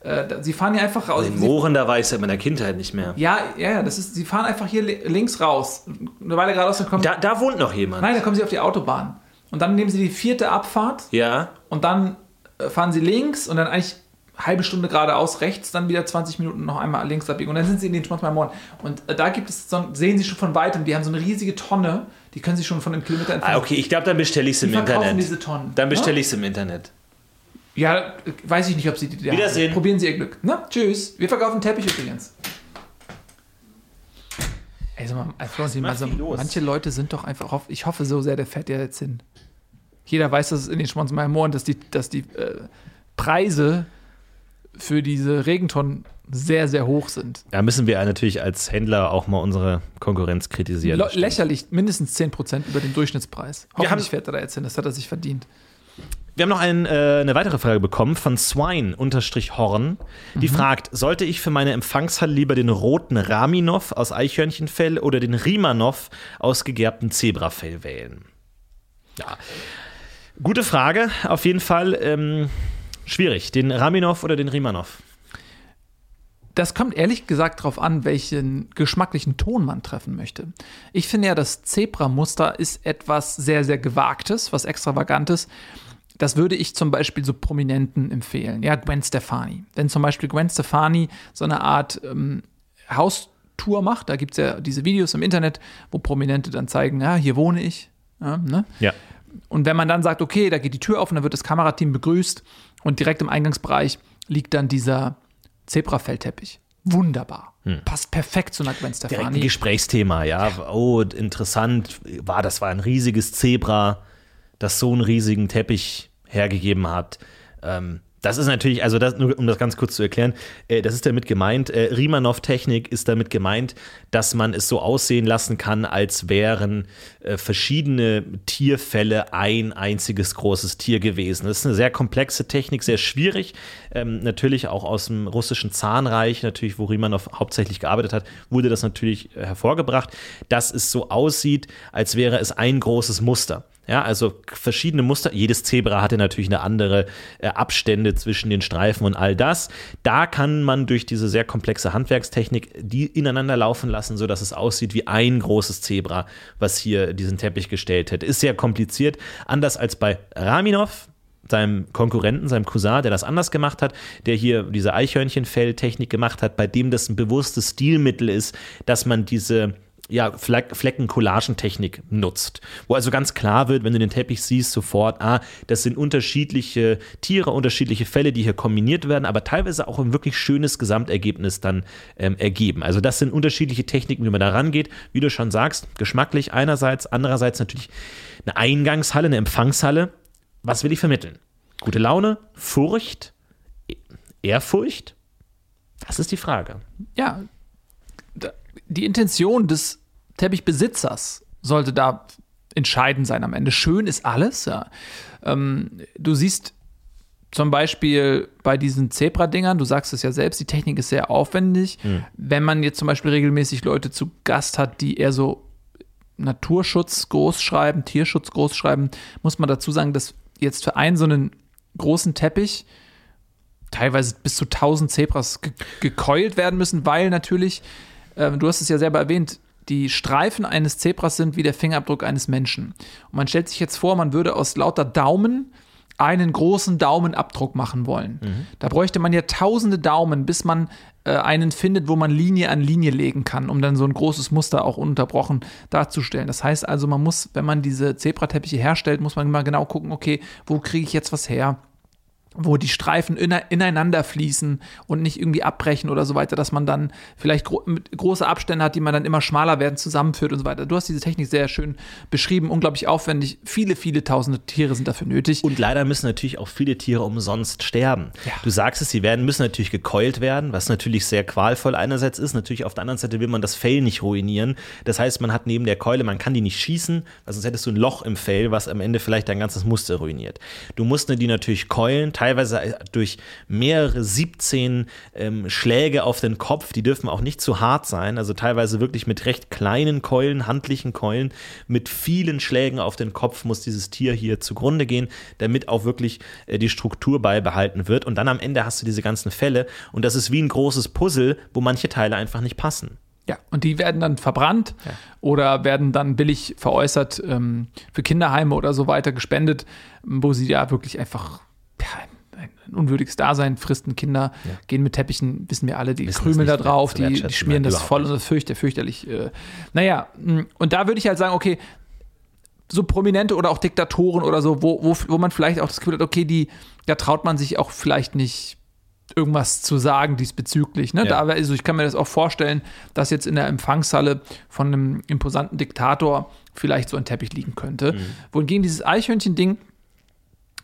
Äh, sie fahren hier einfach raus. Den Sie, Mooren, da war ich in meiner Kindheit nicht mehr. ja, ja, ja, das ist, sie fahren einfach hier li- links raus. Eine Weile geradeaus, dann kommen, Da, da wohnt noch jemand. nein, dann kommen sie auf die Autobahn. Und dann nehmen sie die vierte Abfahrt Ja. und dann äh, fahren sie links und dann eigentlich halbe Stunde geradeaus rechts, dann wieder 20 Minuten noch einmal links abbiegen und dann sind sie in den Schmonzmeier Mooren. Und äh, da gibt es, so, sehen sie schon von weitem, die haben so eine riesige Tonne, die können sie schon von einem Kilometer entfernt. Ah, okay, ich glaube, dann bestelle ich es im Internet. diese Tonnen. Dann bestelle Ja? ich es im Internet. Ja, weiß ich nicht, ob sie die da Wiedersehen. haben. Probieren Sie Ihr Glück. Na, tschüss. Wir verkaufen Teppich übrigens. Ey, sag mal, Florentin, also, manche Leute sind doch einfach. Ich hoffe so sehr, der fährt ja jetzt hin. Jeder weiß, dass es in den Schmonzenmeier Mooren, dass die, dass die äh, Preise für diese Regentonnen sehr, sehr hoch sind. Da müssen wir natürlich als Händler auch mal unsere Konkurrenz kritisieren. Lächerlich, mindestens 10% über den Durchschnittspreis. Hoffentlich fährt er da jetzt hin, das hat er sich verdient. Wir haben noch ein, äh, eine weitere Frage bekommen von Swine-Horn. Die fragt, sollte ich für meine Empfangshalle lieber den roten Raminov aus Eichhörnchenfell oder den Rimanov aus gegerbtem Zebrafell wählen? Ja, gute Frage, auf jeden Fall. Ähm, schwierig, den Raminov oder den Rimanov? Das kommt ehrlich gesagt darauf an, welchen geschmacklichen Ton man treffen möchte. Ich finde ja, das Zebra-Muster ist etwas sehr, sehr Gewagtes, was Extravagantes. Das würde ich zum Beispiel so Prominenten empfehlen. Ja, Gwen Stefani. Wenn zum Beispiel Gwen Stefani so eine Art ähm, Haustour macht, da gibt es ja diese Videos im Internet, wo Prominente dann zeigen, ja, hier wohne ich. Ja, ne? Ja. Und wenn man dann sagt, okay, da geht die Tür auf und dann wird das Kamerateam begrüßt und direkt im Eingangsbereich liegt dann dieser Zebrafellteppich. Wunderbar. Passt perfekt zu einer Gwen Direkt ein Stefani. Gesprächsthema, ja. Oh, interessant. War, das war ein riesiges Zebra, das so einen riesigen Teppich hergegeben hat. Ähm, das ist natürlich, also das, nur um das ganz kurz zu erklären, äh, das ist damit gemeint, äh, Rimanov-Technik ist damit gemeint, dass man es so aussehen lassen kann, als wären äh, verschiedene Tierfälle ein einziges großes Tier gewesen. Das ist eine sehr komplexe Technik, sehr schwierig. Ähm, natürlich auch aus dem russischen Zahnreich, natürlich, wo Rimanov hauptsächlich gearbeitet hat, wurde das natürlich äh, hervorgebracht, dass es so aussieht, als wäre es ein großes Muster. Ja, also verschiedene Muster. Jedes Zebra hatte natürlich eine andere äh, Abstände zwischen den Streifen und all das. Da kann man durch diese sehr komplexe Handwerkstechnik die ineinander laufen lassen, sodass es aussieht wie ein großes Zebra, was hier diesen Teppich gestellt hätte. Ist sehr kompliziert. Anders als bei Raminov, seinem Konkurrenten, seinem Cousin, der das anders gemacht hat, der hier diese Eichhörnchenfelltechnik gemacht hat, bei dem das ein bewusstes Stilmittel ist, dass man diese ja, Fleck Flecken-Collagentechnik nutzt. Wo also ganz klar wird, wenn du den Teppich siehst, sofort, ah, das sind unterschiedliche Tiere, unterschiedliche Fälle, die hier kombiniert werden, aber teilweise auch ein wirklich schönes Gesamtergebnis dann ähm, ergeben. Also das sind unterschiedliche Techniken, wie man da rangeht. Wie du schon sagst, geschmacklich einerseits, andererseits natürlich eine Eingangshalle, eine Empfangshalle. Was will ich vermitteln? Gute Laune, Furcht, E- Ehrfurcht? Das ist die Frage. Ja, die Intention des Teppichbesitzers sollte da entscheidend sein am Ende. Schön ist alles, ja. Ähm, du siehst zum Beispiel bei diesen Zebra-Dingern, du sagst es ja selbst, die Technik ist sehr aufwendig. Wenn man jetzt zum Beispiel regelmäßig Leute zu Gast hat, die eher so Naturschutz groß schreiben, Tierschutz groß schreiben, muss man dazu sagen, dass jetzt für einen so einen großen Teppich teilweise bis zu 1000 Zebras ge gekeult werden müssen, weil natürlich, ähm, du hast es ja selber erwähnt, die Streifen eines Zebras sind wie der Fingerabdruck eines Menschen. Und man stellt sich jetzt vor, man würde aus lauter Daumen einen großen Daumenabdruck machen wollen. Da bräuchte man ja tausende Daumen, bis man äh, einen findet, wo man Linie an Linie legen kann, um dann so ein großes Muster auch ununterbrochen darzustellen. Das heißt also, man muss, wenn man diese Zebrateppiche herstellt, muss man immer genau gucken, okay, wo kriege ich jetzt was her? Wo die Streifen ineinander fließen und nicht irgendwie abbrechen oder so weiter, dass man dann vielleicht gro große Abstände hat, die man dann immer schmaler werden, zusammenführt und so weiter. Du hast diese Technik sehr schön beschrieben, unglaublich aufwendig. Viele, viele tausende Tiere sind dafür nötig. Und leider müssen natürlich auch viele Tiere umsonst sterben. Ja. Du sagst es, sie werden, müssen natürlich gekeult werden, was natürlich sehr qualvoll einerseits ist. Natürlich auf der anderen Seite will man das Fell nicht ruinieren. Das heißt, man hat neben der Keule, man kann die nicht schießen, weil sonst hättest du ein Loch im Fell, was am Ende vielleicht dein ganzes Muster ruiniert. Du musst die natürlich keulen, teilweise durch mehrere 17 ähm, Schläge auf den Kopf. Die dürfen auch nicht zu hart sein, also teilweise wirklich mit recht kleinen Keulen, handlichen Keulen, mit vielen Schlägen auf den Kopf muss dieses Tier hier zugrunde gehen, damit auch wirklich äh, die Struktur beibehalten wird. Und dann am Ende hast du diese ganzen Fälle und das ist wie ein großes Puzzle, wo manche Teile einfach nicht passen. Ja, und die werden dann verbrannt oder werden dann billig veräußert ähm, für Kinderheime oder so weiter gespendet, wo sie ja wirklich einfach ja, ein, unwürdiges Dasein fristen. Kinder gehen mit Teppichen, wissen wir alle, die Wissen es krümeln da drauf, die, die schmieren das voll nicht. und das fürchter, fürchterlich. Äh, naja, mh, und da würde ich halt sagen, okay, so Prominente oder auch Diktatoren oder so, wo, wo, wo man vielleicht auch das Gefühl hat, okay, die, da traut man sich auch vielleicht nicht irgendwas zu sagen diesbezüglich. Ne? Ja. Da, also ich kann mir das auch vorstellen, dass jetzt in der Empfangshalle von einem imposanten Diktator vielleicht so ein Teppich liegen könnte. Mhm. Wohingegen dieses Eichhörnchen-Ding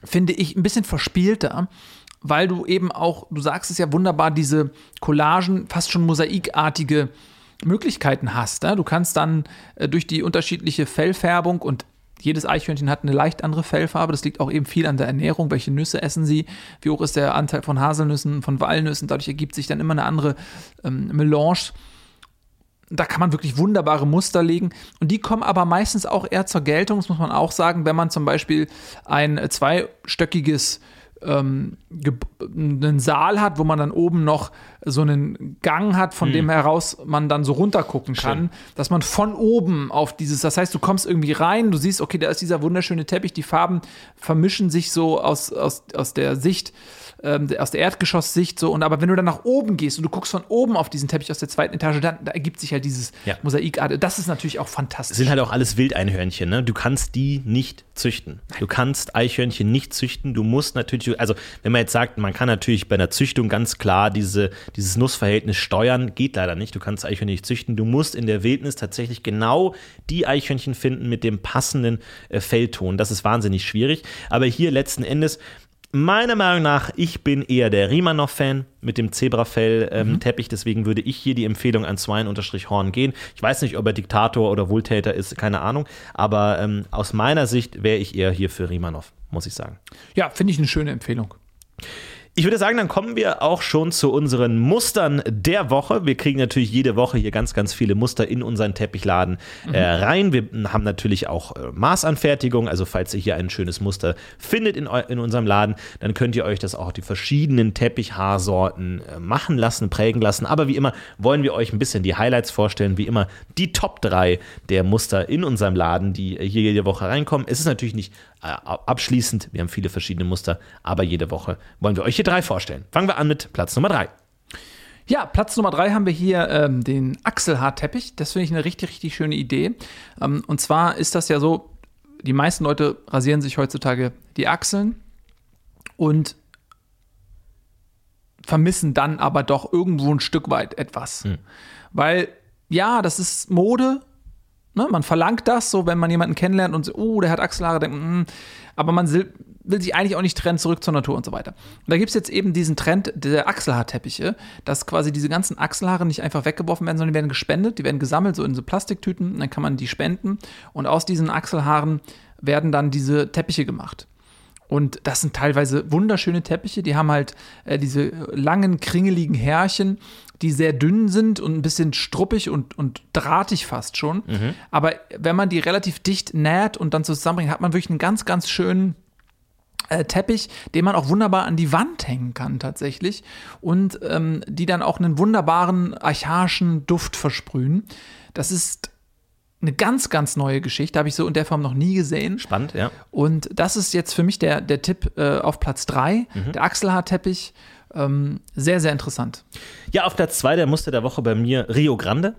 finde ich ein bisschen verspielter, weil du eben auch, du sagst es ja wunderbar, diese Collagen, fast schon mosaikartige Möglichkeiten hast. Ne? Du kannst dann äh, durch die unterschiedliche Fellfärbung und jedes Eichhörnchen hat eine leicht andere Fellfarbe. Das liegt auch eben viel an der Ernährung. Welche Nüsse essen sie? Wie hoch ist der Anteil von Haselnüssen, von Walnüssen? Dadurch ergibt sich dann immer eine andere ähm, Melange. Da kann man wirklich wunderbare Muster legen. Und die kommen aber meistens auch eher zur Geltung, das muss man auch sagen, wenn man zum Beispiel ein zweistöckiges ähm, einen Saal hat, wo man dann oben noch so einen Gang hat, von dem heraus man dann so runtergucken kann, dass man von oben auf dieses, das heißt, du kommst irgendwie rein, du siehst, okay, da ist dieser wunderschöne Teppich, die Farben vermischen sich so aus, aus, aus der Sicht, ähm, aus der Erdgeschosssicht so, und aber wenn du dann nach oben gehst und du guckst von oben auf diesen Teppich aus der zweiten Etage, dann da ergibt sich halt dieses Ja. Mosaikart. Das ist natürlich auch fantastisch. sind halt auch alles Wildeinhörnchen, ne? Du kannst die nicht züchten. Du kannst Eichhörnchen nicht züchten. Du musst natürlich, also wenn man jetzt sagt, man kann natürlich bei einer Züchtung ganz klar diese, dieses Nussverhältnis steuern, geht leider nicht. Du kannst Eichhörnchen nicht züchten. Du musst in der Wildnis tatsächlich genau die Eichhörnchen finden mit dem passenden äh, Fellton. Das ist wahnsinnig schwierig. Aber hier letzten Endes Meiner Meinung nach, ich bin eher der Riemanov-Fan mit dem Zebrafell-Teppich, deswegen würde ich hier die Empfehlung an Swine-Horn gehen. Ich weiß nicht, ob er Diktator oder Wohltäter ist, keine Ahnung, aber ähm, aus meiner Sicht wäre ich eher hier für Riemanov, muss ich sagen. ja, finde ich eine schöne Empfehlung. Ich würde sagen, dann kommen wir auch schon zu unseren Mustern der Woche. Wir kriegen natürlich jede Woche hier ganz, ganz viele Muster in unseren Teppichladen äh, rein. Wir haben natürlich auch äh, Maßanfertigung. Also falls ihr hier ein schönes Muster findet in, in unserem Laden, dann könnt ihr euch das auch die verschiedenen Teppichhaarsorten äh, machen lassen, prägen lassen. Aber wie immer wollen wir euch ein bisschen die Highlights vorstellen. Wie immer die Top 3 der Muster in unserem Laden, die hier jede Woche reinkommen. Es ist natürlich nicht abschließend. Wir haben viele verschiedene Muster, aber jede Woche wollen wir euch hier drei vorstellen. Fangen wir an mit Platz Nummer drei. Ja, Platz Nummer drei haben wir hier ähm, den Achselhaarteppich. Das finde ich eine richtig, richtig schöne Idee. Ähm, und zwar ist das ja so, die meisten Leute rasieren sich heutzutage die Achseln und vermissen dann aber doch irgendwo ein Stück weit etwas. Weil, ja, das ist Mode. Ne? Man verlangt das so, wenn man jemanden kennenlernt und so, oh, der hat Achselhaare, denkt, mm, aber man will, will sich eigentlich auch nicht trennen, zurück zur Natur und so weiter. Und da gibt es jetzt eben diesen Trend der Achselhaarteppiche, dass quasi diese ganzen Achselhaare nicht einfach weggeworfen werden, sondern die werden gespendet, die werden gesammelt, so in so Plastiktüten, und dann kann man die spenden und aus diesen Achselhaaren werden dann diese Teppiche gemacht. Und das sind teilweise wunderschöne Teppiche, die haben halt äh, diese langen, kringeligen Härchen, die sehr dünn sind und ein bisschen struppig und, und drahtig fast schon. Aber wenn man die relativ dicht näht und dann zusammenbringt, hat man wirklich einen ganz, ganz schönen äh, Teppich, den man auch wunderbar an die Wand hängen kann tatsächlich und ähm, die dann auch einen wunderbaren archaischen Duft versprühen. Das ist eine ganz, ganz neue Geschichte, habe ich so in der Form noch nie gesehen. Spannend, ja. Und das ist jetzt für mich der, der Tipp äh, auf Platz 3, der Achselhaarteppich. Ähm, sehr, sehr interessant. Ja, auf Platz 2 der Muster der Woche bei mir Rio Grande.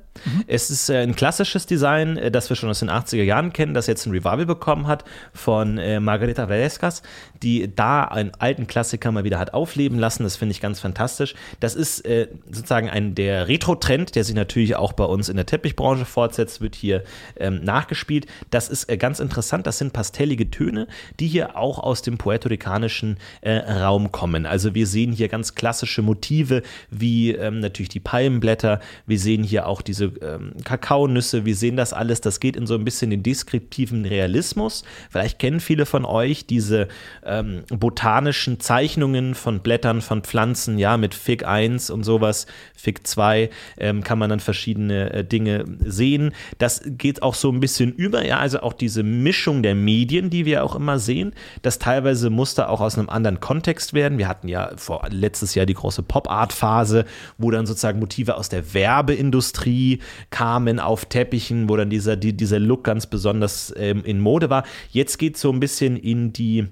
Es ist äh, ein klassisches Design, äh, das wir schon aus den 80er Jahren kennen, das jetzt ein Revival bekommen hat von äh, Margarita Valescas, die da einen alten Klassiker mal wieder hat aufleben lassen. Das finde ich ganz fantastisch. Das ist äh, sozusagen ein der Retro-Trend, der sich natürlich auch bei uns in der Teppichbranche fortsetzt, wird hier ähm, nachgespielt. Das ist äh, ganz interessant. Das sind pastellige Töne, die hier auch aus dem puerto-ricanischen äh, Raum kommen. Also wir sehen hier ganz klassische Motive wie ähm, natürlich die Palmenblätter. Wir sehen hier auch diese ähm, Kakaonüsse. Wir sehen das alles. Das geht in so ein bisschen den deskriptiven Realismus. Vielleicht kennen viele von euch diese ähm, botanischen Zeichnungen von Blättern von Pflanzen, ja, mit Fig 1 und sowas, Fig 2, ähm, kann man dann verschiedene äh, Dinge sehen. Das geht auch so ein bisschen über, ja, also auch diese Mischung der Medien, die wir auch immer sehen, dass teilweise Muster auch aus einem anderen Kontext werden. Wir hatten ja vor letztes Jahr die große Pop-Art-Phase, wo dann sozusagen Motive aus der Werbeindustrie kamen auf Teppichen, wo dann dieser, die, dieser Look ganz besonders ähm, in Mode war. Jetzt geht es so ein bisschen in die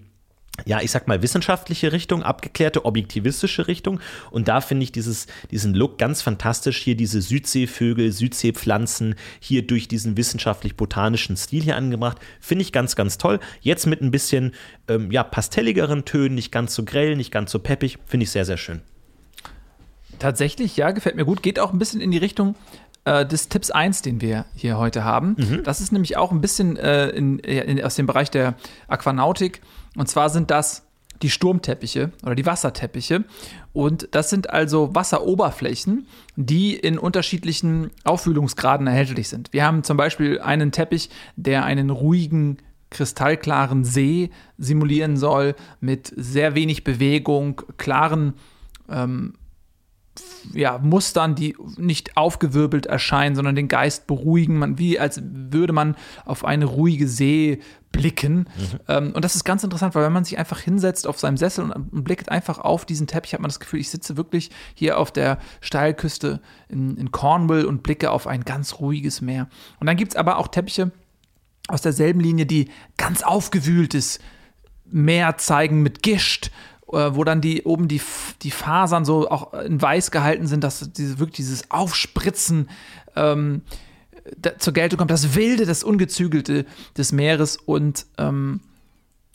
ja, ich sag mal, wissenschaftliche Richtung, abgeklärte, objektivistische Richtung. Und da finde ich dieses, diesen Look ganz fantastisch. Hier diese Südseevögel, Südseepflanzen, hier durch diesen wissenschaftlich-botanischen Stil hier angebracht. Finde ich ganz, ganz toll. Jetzt mit ein bisschen, ähm, ja, pastelligeren Tönen, nicht ganz so grell, nicht ganz so peppig. Finde ich sehr, sehr schön. Tatsächlich, ja, gefällt mir gut. Geht auch ein bisschen in die Richtung äh, des Tipps 1, den wir hier heute haben. Mhm. Das ist nämlich auch ein bisschen äh, in, in, aus dem Bereich der Aquanautik. Und zwar sind das die Sturmteppiche oder die Wasserteppiche. Und das sind also Wasseroberflächen, die in unterschiedlichen Auffühlungsgraden erhältlich sind. Wir haben zum Beispiel einen Teppich, der einen ruhigen kristallklaren See simulieren soll, mit sehr wenig Bewegung, klaren ähm, ja, Mustern, die nicht aufgewirbelt erscheinen, sondern den Geist beruhigen, man, wie als würde man auf eine ruhige See blicken. Mhm. Ähm, und das ist ganz interessant, weil wenn man sich einfach hinsetzt auf seinem Sessel und, und, blickt einfach auf diesen Teppich, hat man das Gefühl, ich sitze wirklich hier auf der Steilküste in, in Cornwall und blicke auf ein ganz ruhiges Meer. Und dann gibt es aber auch Teppiche aus derselben Linie, die ganz aufgewühltes Meer zeigen mit Gischt wo dann die oben die, die Fasern so auch in weiß gehalten sind, dass diese, wirklich dieses Aufspritzen ähm, da, zur Geltung kommt, das Wilde, das Ungezügelte des Meeres. Und ähm,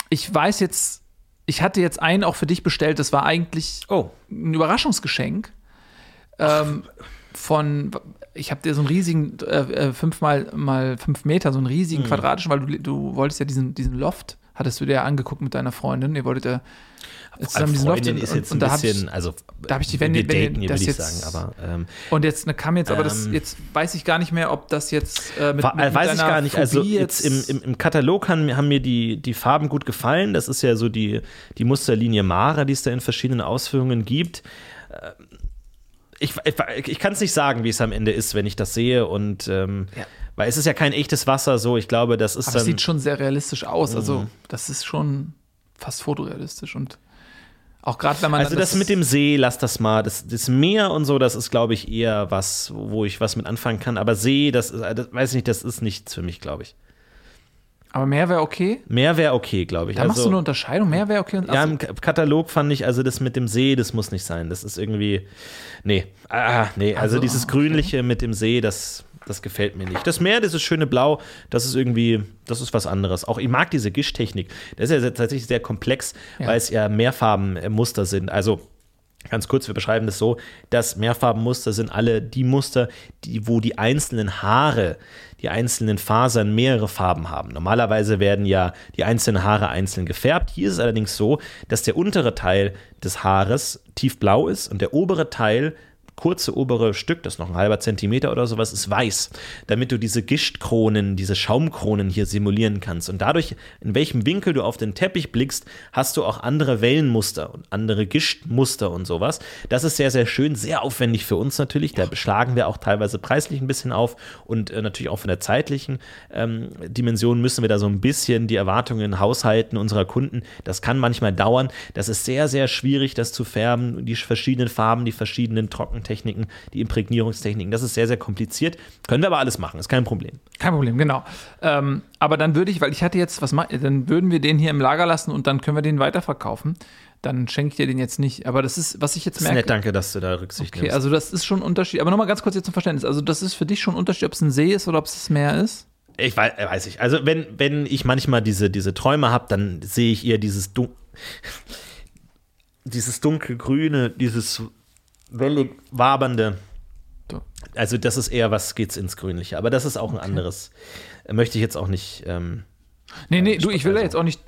ich weiß jetzt, ich hatte jetzt einen auch für dich bestellt, das war eigentlich oh. ein Überraschungsgeschenk. Ähm, von, ich habe dir so einen riesigen, äh, äh, fünf mal, mal fünf Meter, so einen riesigen mhm. quadratischen, weil du, du wolltest ja diesen, diesen Loft, hattest du dir ja angeguckt mit deiner Freundin, ihr wolltet ja zusammen diesen Loft ist jetzt und, ein bisschen, also da habe ich die, wenn, wenn das jetzt, sagen, aber ähm, und jetzt ne, kam jetzt, aber das ähm, jetzt weiß ich gar nicht mehr, ob das jetzt äh, mit, war, mit, weiß ich gar nicht. also jetzt im, im, im Katalog haben, haben, mir die, die Farben gut gefallen. Das ist ja so die, die Musterlinie Mara, die es da in verschiedenen Ausführungen gibt. Äh, ich, ich, ich kann es nicht sagen, wie es am Ende ist, wenn ich das sehe und ähm, ja. Weil es ist ja kein echtes Wasser, so ich glaube, das ist aber. Das sieht schon sehr realistisch aus. Also mhm. das ist schon fast fotorealistisch und auch gerade wenn man. Also das, das, mit dem See, lass das mal. Das, das Meer und so, das ist, glaube ich, eher was, wo ich was mit anfangen kann. Aber See, das, das weiß ich nicht, das ist nichts für mich, glaube ich. Aber mehr wäre okay? Mehr wäre okay, glaube ich. Da also, machst du eine Unterscheidung, mehr wäre okay. Also, ja, im Katalog fand ich, also das mit dem See, das muss nicht sein. Das ist irgendwie. Nee. Ah, nee. Also, also dieses okay. Grünliche mit dem See, das das gefällt mir nicht. Das Meer, dieses schöne Blau, das ist irgendwie, das ist was anderes. Auch ich mag diese Gischtechnik. Das ist ja tatsächlich sehr komplex, ja. weil es ja Mehrfarbenmuster sind. Also Ganz kurz, wir beschreiben das so, dass Mehrfarbenmuster sind alle die Muster, die, wo die einzelnen Haare, die einzelnen Fasern mehrere Farben haben. Normalerweise werden ja die einzelnen Haare einzeln gefärbt. Hier ist es allerdings so, dass der untere Teil des Haares tiefblau ist und der obere Teil kurze obere Stück, das ist noch ein halber Zentimeter oder sowas, ist weiß, damit du diese Gischtkronen, diese Schaumkronen hier simulieren kannst. Und dadurch, in welchem Winkel du auf den Teppich blickst, hast du auch andere Wellenmuster und andere Gischtmuster und sowas. Das ist sehr, sehr schön, sehr aufwendig für uns natürlich. Da beschlagen wir auch teilweise preislich ein bisschen auf und äh, natürlich auch von der zeitlichen ähm, Dimension müssen wir da so ein bisschen die Erwartungen haushalten unserer Kunden. Das kann manchmal dauern. Das ist sehr, sehr schwierig, das zu färben, die verschiedenen Farben, die verschiedenen Trocken Techniken, die Imprägnierungstechniken. Das ist sehr, sehr kompliziert. Können wir aber alles machen, ist kein Problem. Kein Problem, genau. Ähm, aber dann würde ich, weil ich hatte jetzt, was dann würden wir den hier im Lager lassen und dann können wir den weiterverkaufen. Dann schenke ich dir den jetzt nicht. Aber das ist, was ich jetzt merke. Das ist nett, danke, dass du da Rücksicht okay, nimmst. Also, das ist schon ein Unterschied. Aber nochmal ganz kurz jetzt zum Verständnis. Also, das ist für dich schon ein Unterschied, ob es ein See ist oder ob es das Meer ist? Ich weiß, weiß ich. Also, wenn, wenn ich manchmal diese, diese Träume habe, dann sehe ich eher dieses, Dun dieses dunkelgrüne, dieses wellig wabernde. Also das ist eher was geht's ins Grünliche. Aber das ist auch ein okay. anderes. Möchte ich jetzt auch nicht. Ähm, nee, nee, du, ich will da jetzt auch nicht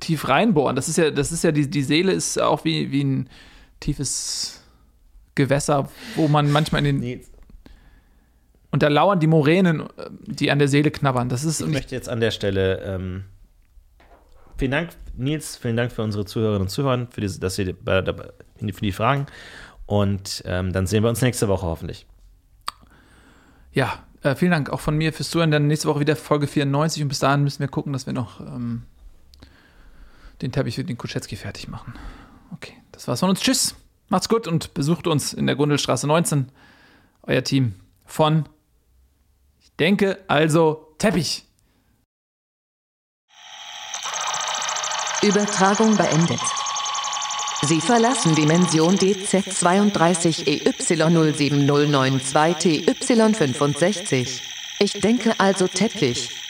tief reinbohren. Das ist ja, das ist ja, die, die Seele ist auch wie, wie ein tiefes Gewässer, wo man manchmal in den. Nee. Und da lauern die Moränen, die an der Seele knabbern. Das ist, ich möchte jetzt an der Stelle ähm, vielen Dank, Nils, vielen Dank für unsere Zuhörerinnen und Zuhörer, für, diese, dass ihr, für die Fragen. Und ähm, dann sehen wir uns nächste Woche hoffentlich. Ja, äh, vielen Dank auch von mir fürs Zuhören. Dann nächste Woche wieder Folge 94 und bis dahin müssen wir gucken, dass wir noch ähm, den Teppich für den Kuschetski fertig machen. Okay, das war's von uns. Tschüss, macht's gut und besucht uns in der Gundelstraße 19. Euer Team von, ich denke, also Teppich. Übertragung beendet. Sie verlassen Dimension DZ32EY07092TY65. Ich denke also Teppich.